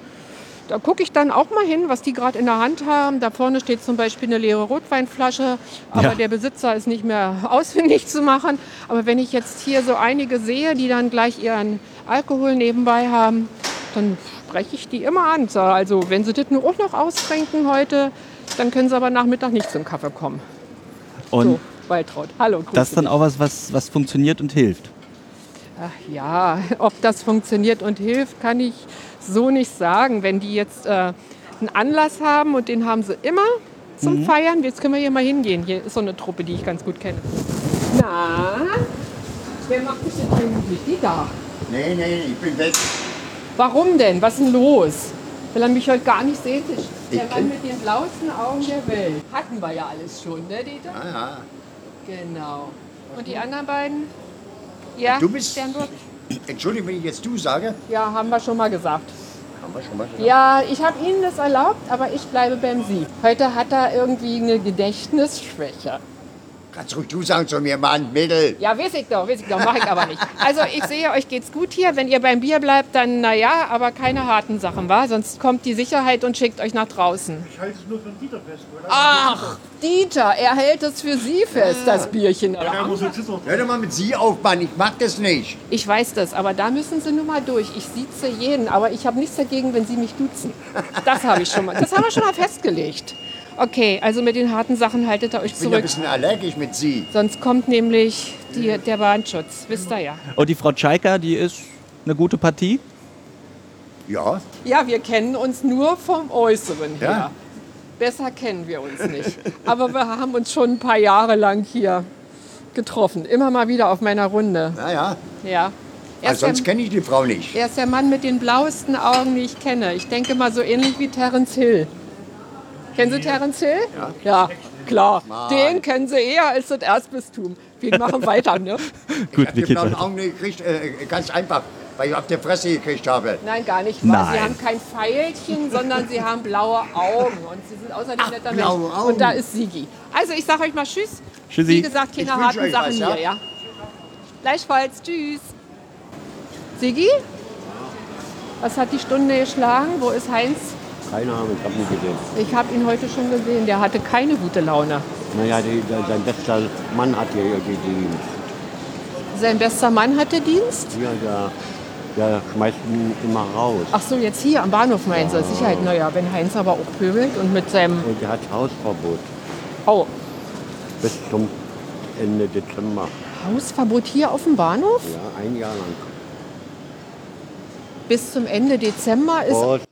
da gucke ich dann auch mal hin, was die gerade in der Hand haben. Da vorne steht zum Beispiel eine leere Rotweinflasche, aber Ja. der Besitzer ist nicht mehr ausfindig zu machen. Aber wenn ich jetzt hier so einige sehe, die dann gleich ihren Alkohol nebenbei haben, dann spreche ich die immer an. Also wenn sie das nur auch noch austrinken heute, dann können sie aber Nachmittag nicht zum Kaffee kommen. Und so, Waltraud. Hallo, grüße das ist dann auch was, was, was funktioniert und hilft. Ach ja, ob das funktioniert und hilft, kann ich so nicht sagen. Wenn die jetzt äh, einen Anlass haben und den haben sie immer zum Feiern, jetzt können wir hier mal hingehen. Hier ist so eine Truppe, die ich ganz gut kenne. Na, wer macht mich denn eigentlich? Die da. Nee, nee, ich bin weg. Warum denn? Was ist denn los? Will er mich heute gar nicht sehen? Der Ich Mann mit den blauesten Augen der Welt. Hatten wir ja alles schon, ne, Dieter? Ah, ja. Genau. Und die anderen beiden? Ja, Du bist- Sternburg? Entschuldigung, wenn ich jetzt du sage. Ja, haben wir schon mal gesagt. Haben wir schon mal gesagt? Ja, ich habe Ihnen das erlaubt, aber ich bleibe beim Sie. Heute hat er irgendwie eine Gedächtnisschwäche. Kannst ruhig du sagen zu mir, Mann, Mädel. Ja, weiß ich doch, weiß ich doch, mache ich aber nicht. Also ich sehe, euch geht's gut hier. Wenn ihr beim Bier bleibt, dann naja, aber keine harten Sachen, wa? Sonst kommt die Sicherheit und schickt euch nach draußen. Ich halte es nur von Dieter fest, oder? Ach, Dieter, er hält es für Sie fest, das Bierchen. Der muss. Hör doch mal mit Sie auf, Mann, ich mag das nicht. Ich weiß das, aber da müssen Sie nun mal durch. Ich sieze jeden, aber ich habe nichts dagegen, wenn Sie mich duzen. Das habe ich schon mal. Das haben wir schon mal festgelegt. Okay, also mit den harten Sachen haltet ihr euch Ich bin ja ein zurück. bisschen allergisch mit Sie. Sonst kommt nämlich die, der Bahnschutz. Wisst ihr ja. Und die Frau Tschaika, die ist eine gute Partie? Ja, Ja, wir kennen uns nur vom Äußeren her. Ja. Besser kennen wir uns nicht. Aber wir haben uns schon ein paar Jahre lang hier getroffen. Immer mal wieder auf meiner Runde. naja. Ja. Also ist, sonst kenne ich die Frau nicht. er ist der Mann mit den blauesten Augen, die ich kenne. Ich denke mal so ähnlich wie Terence Hill. Kennen Sie Terence Hill? Ja. Ja, klar. Den kennen Sie eher als das Erzbistum. Wir machen weiter, ne? Gut, Ich habe wie die geht's blauen weiter? Augen nicht gekriegt, äh, ganz einfach, weil ich auf der Fresse gekriegt habe. Nein, gar nicht wahr. Sie Nein. haben kein Pfeilchen, sondern sie haben blaue Augen. Und sie sind außerdem Ach, netter blaue Mensch. Augen. Und da ist Sigi. Also ich sage euch mal Tschüss. Tschüssi. Wie gesagt, keine harten Sachen was, hier, ja? ja? Gleichfalls. Tschüss. Sigi? Was hat die Stunde geschlagen? Wo ist Heinz? Keine Ahnung, ich habe nie gesehen. Ich habe ihn heute schon gesehen. Der hatte keine gute Laune. Naja, die, sein bester Mann hat hier gedient. Sein bester Mann hatte Dienst? Hier, der, der schmeißt ihn immer raus. Ach so, jetzt hier am Bahnhof meinen Sie. Sicherheit, naja, wenn Heinz aber auch pöbelt und mit seinem... Und der hat Hausverbot Oh, bis zum Ende Dezember. Hausverbot hier auf dem Bahnhof? Ja, ein Jahr lang. Bis zum Ende Dezember ist... Prost.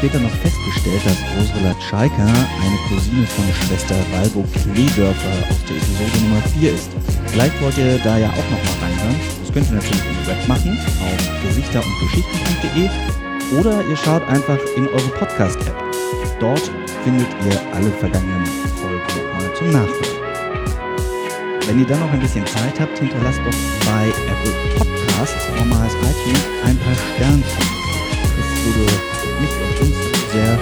Später noch festgestellt, dass Ursula Tschaika eine Cousine von Schwester Walbo Kledörfer aus der Episode Nummer 4 ist. Vielleicht wollt ihr da ja auch noch mal reinhören. Das könnt ihr natürlich im Web machen, auf gesichter- und geschichten.de oder ihr schaut einfach in eure Podcast-App. Dort findet ihr alle vergangenen Folgen nochmal zum Nachhören. Wenn ihr dann noch ein bisschen Zeit habt, hinterlasst doch bei Apple Podcasts, normales iTunes, ein paar Sternchen. Das würde und uns sehr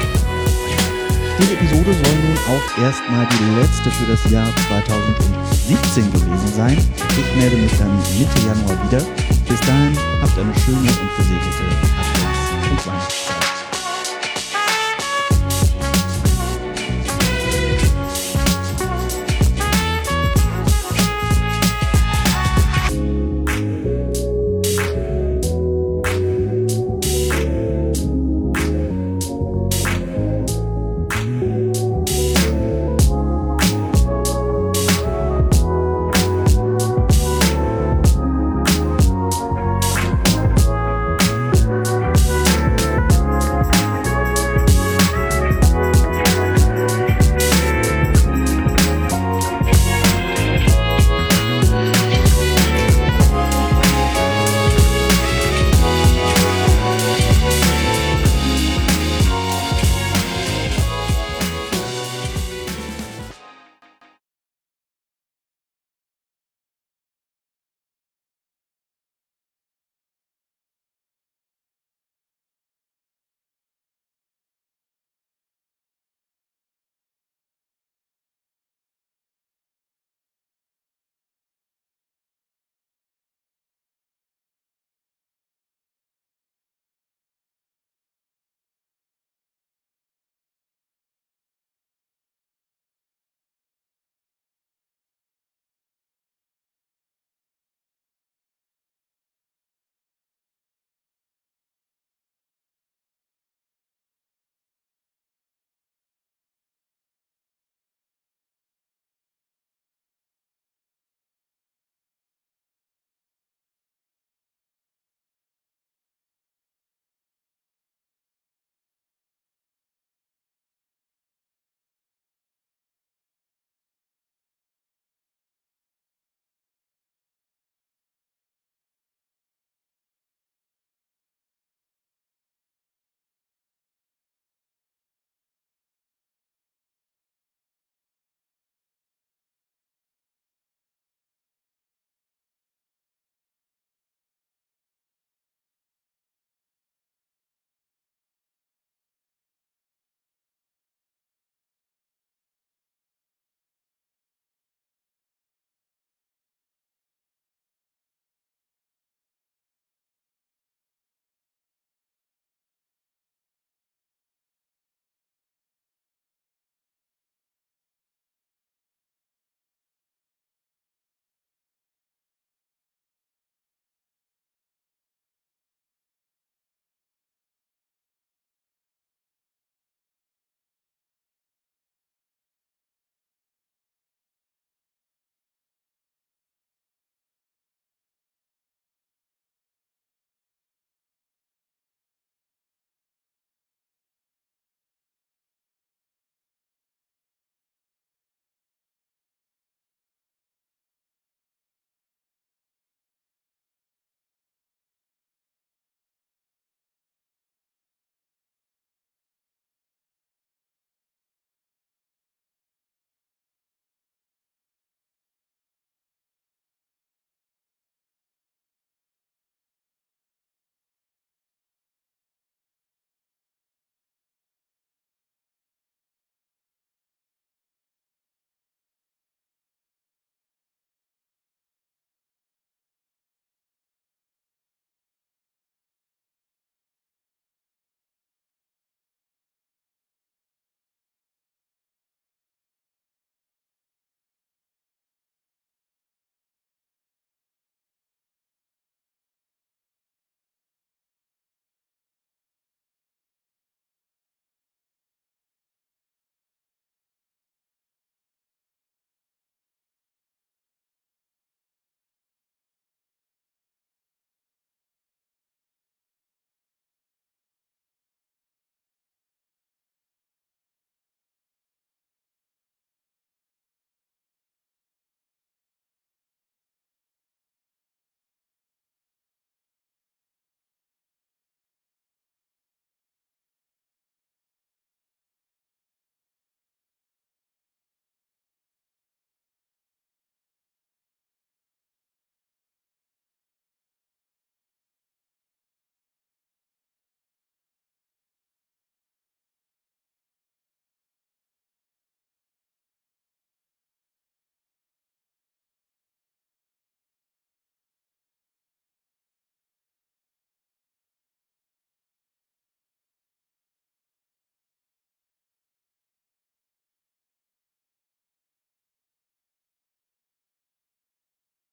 Diese Episode soll nun auch erstmal die letzte für das Jahr 2017 gewesen sein. Ich melde mich dann Mitte Januar wieder. Bis dahin habt eine schöne und gesegnete Advents-.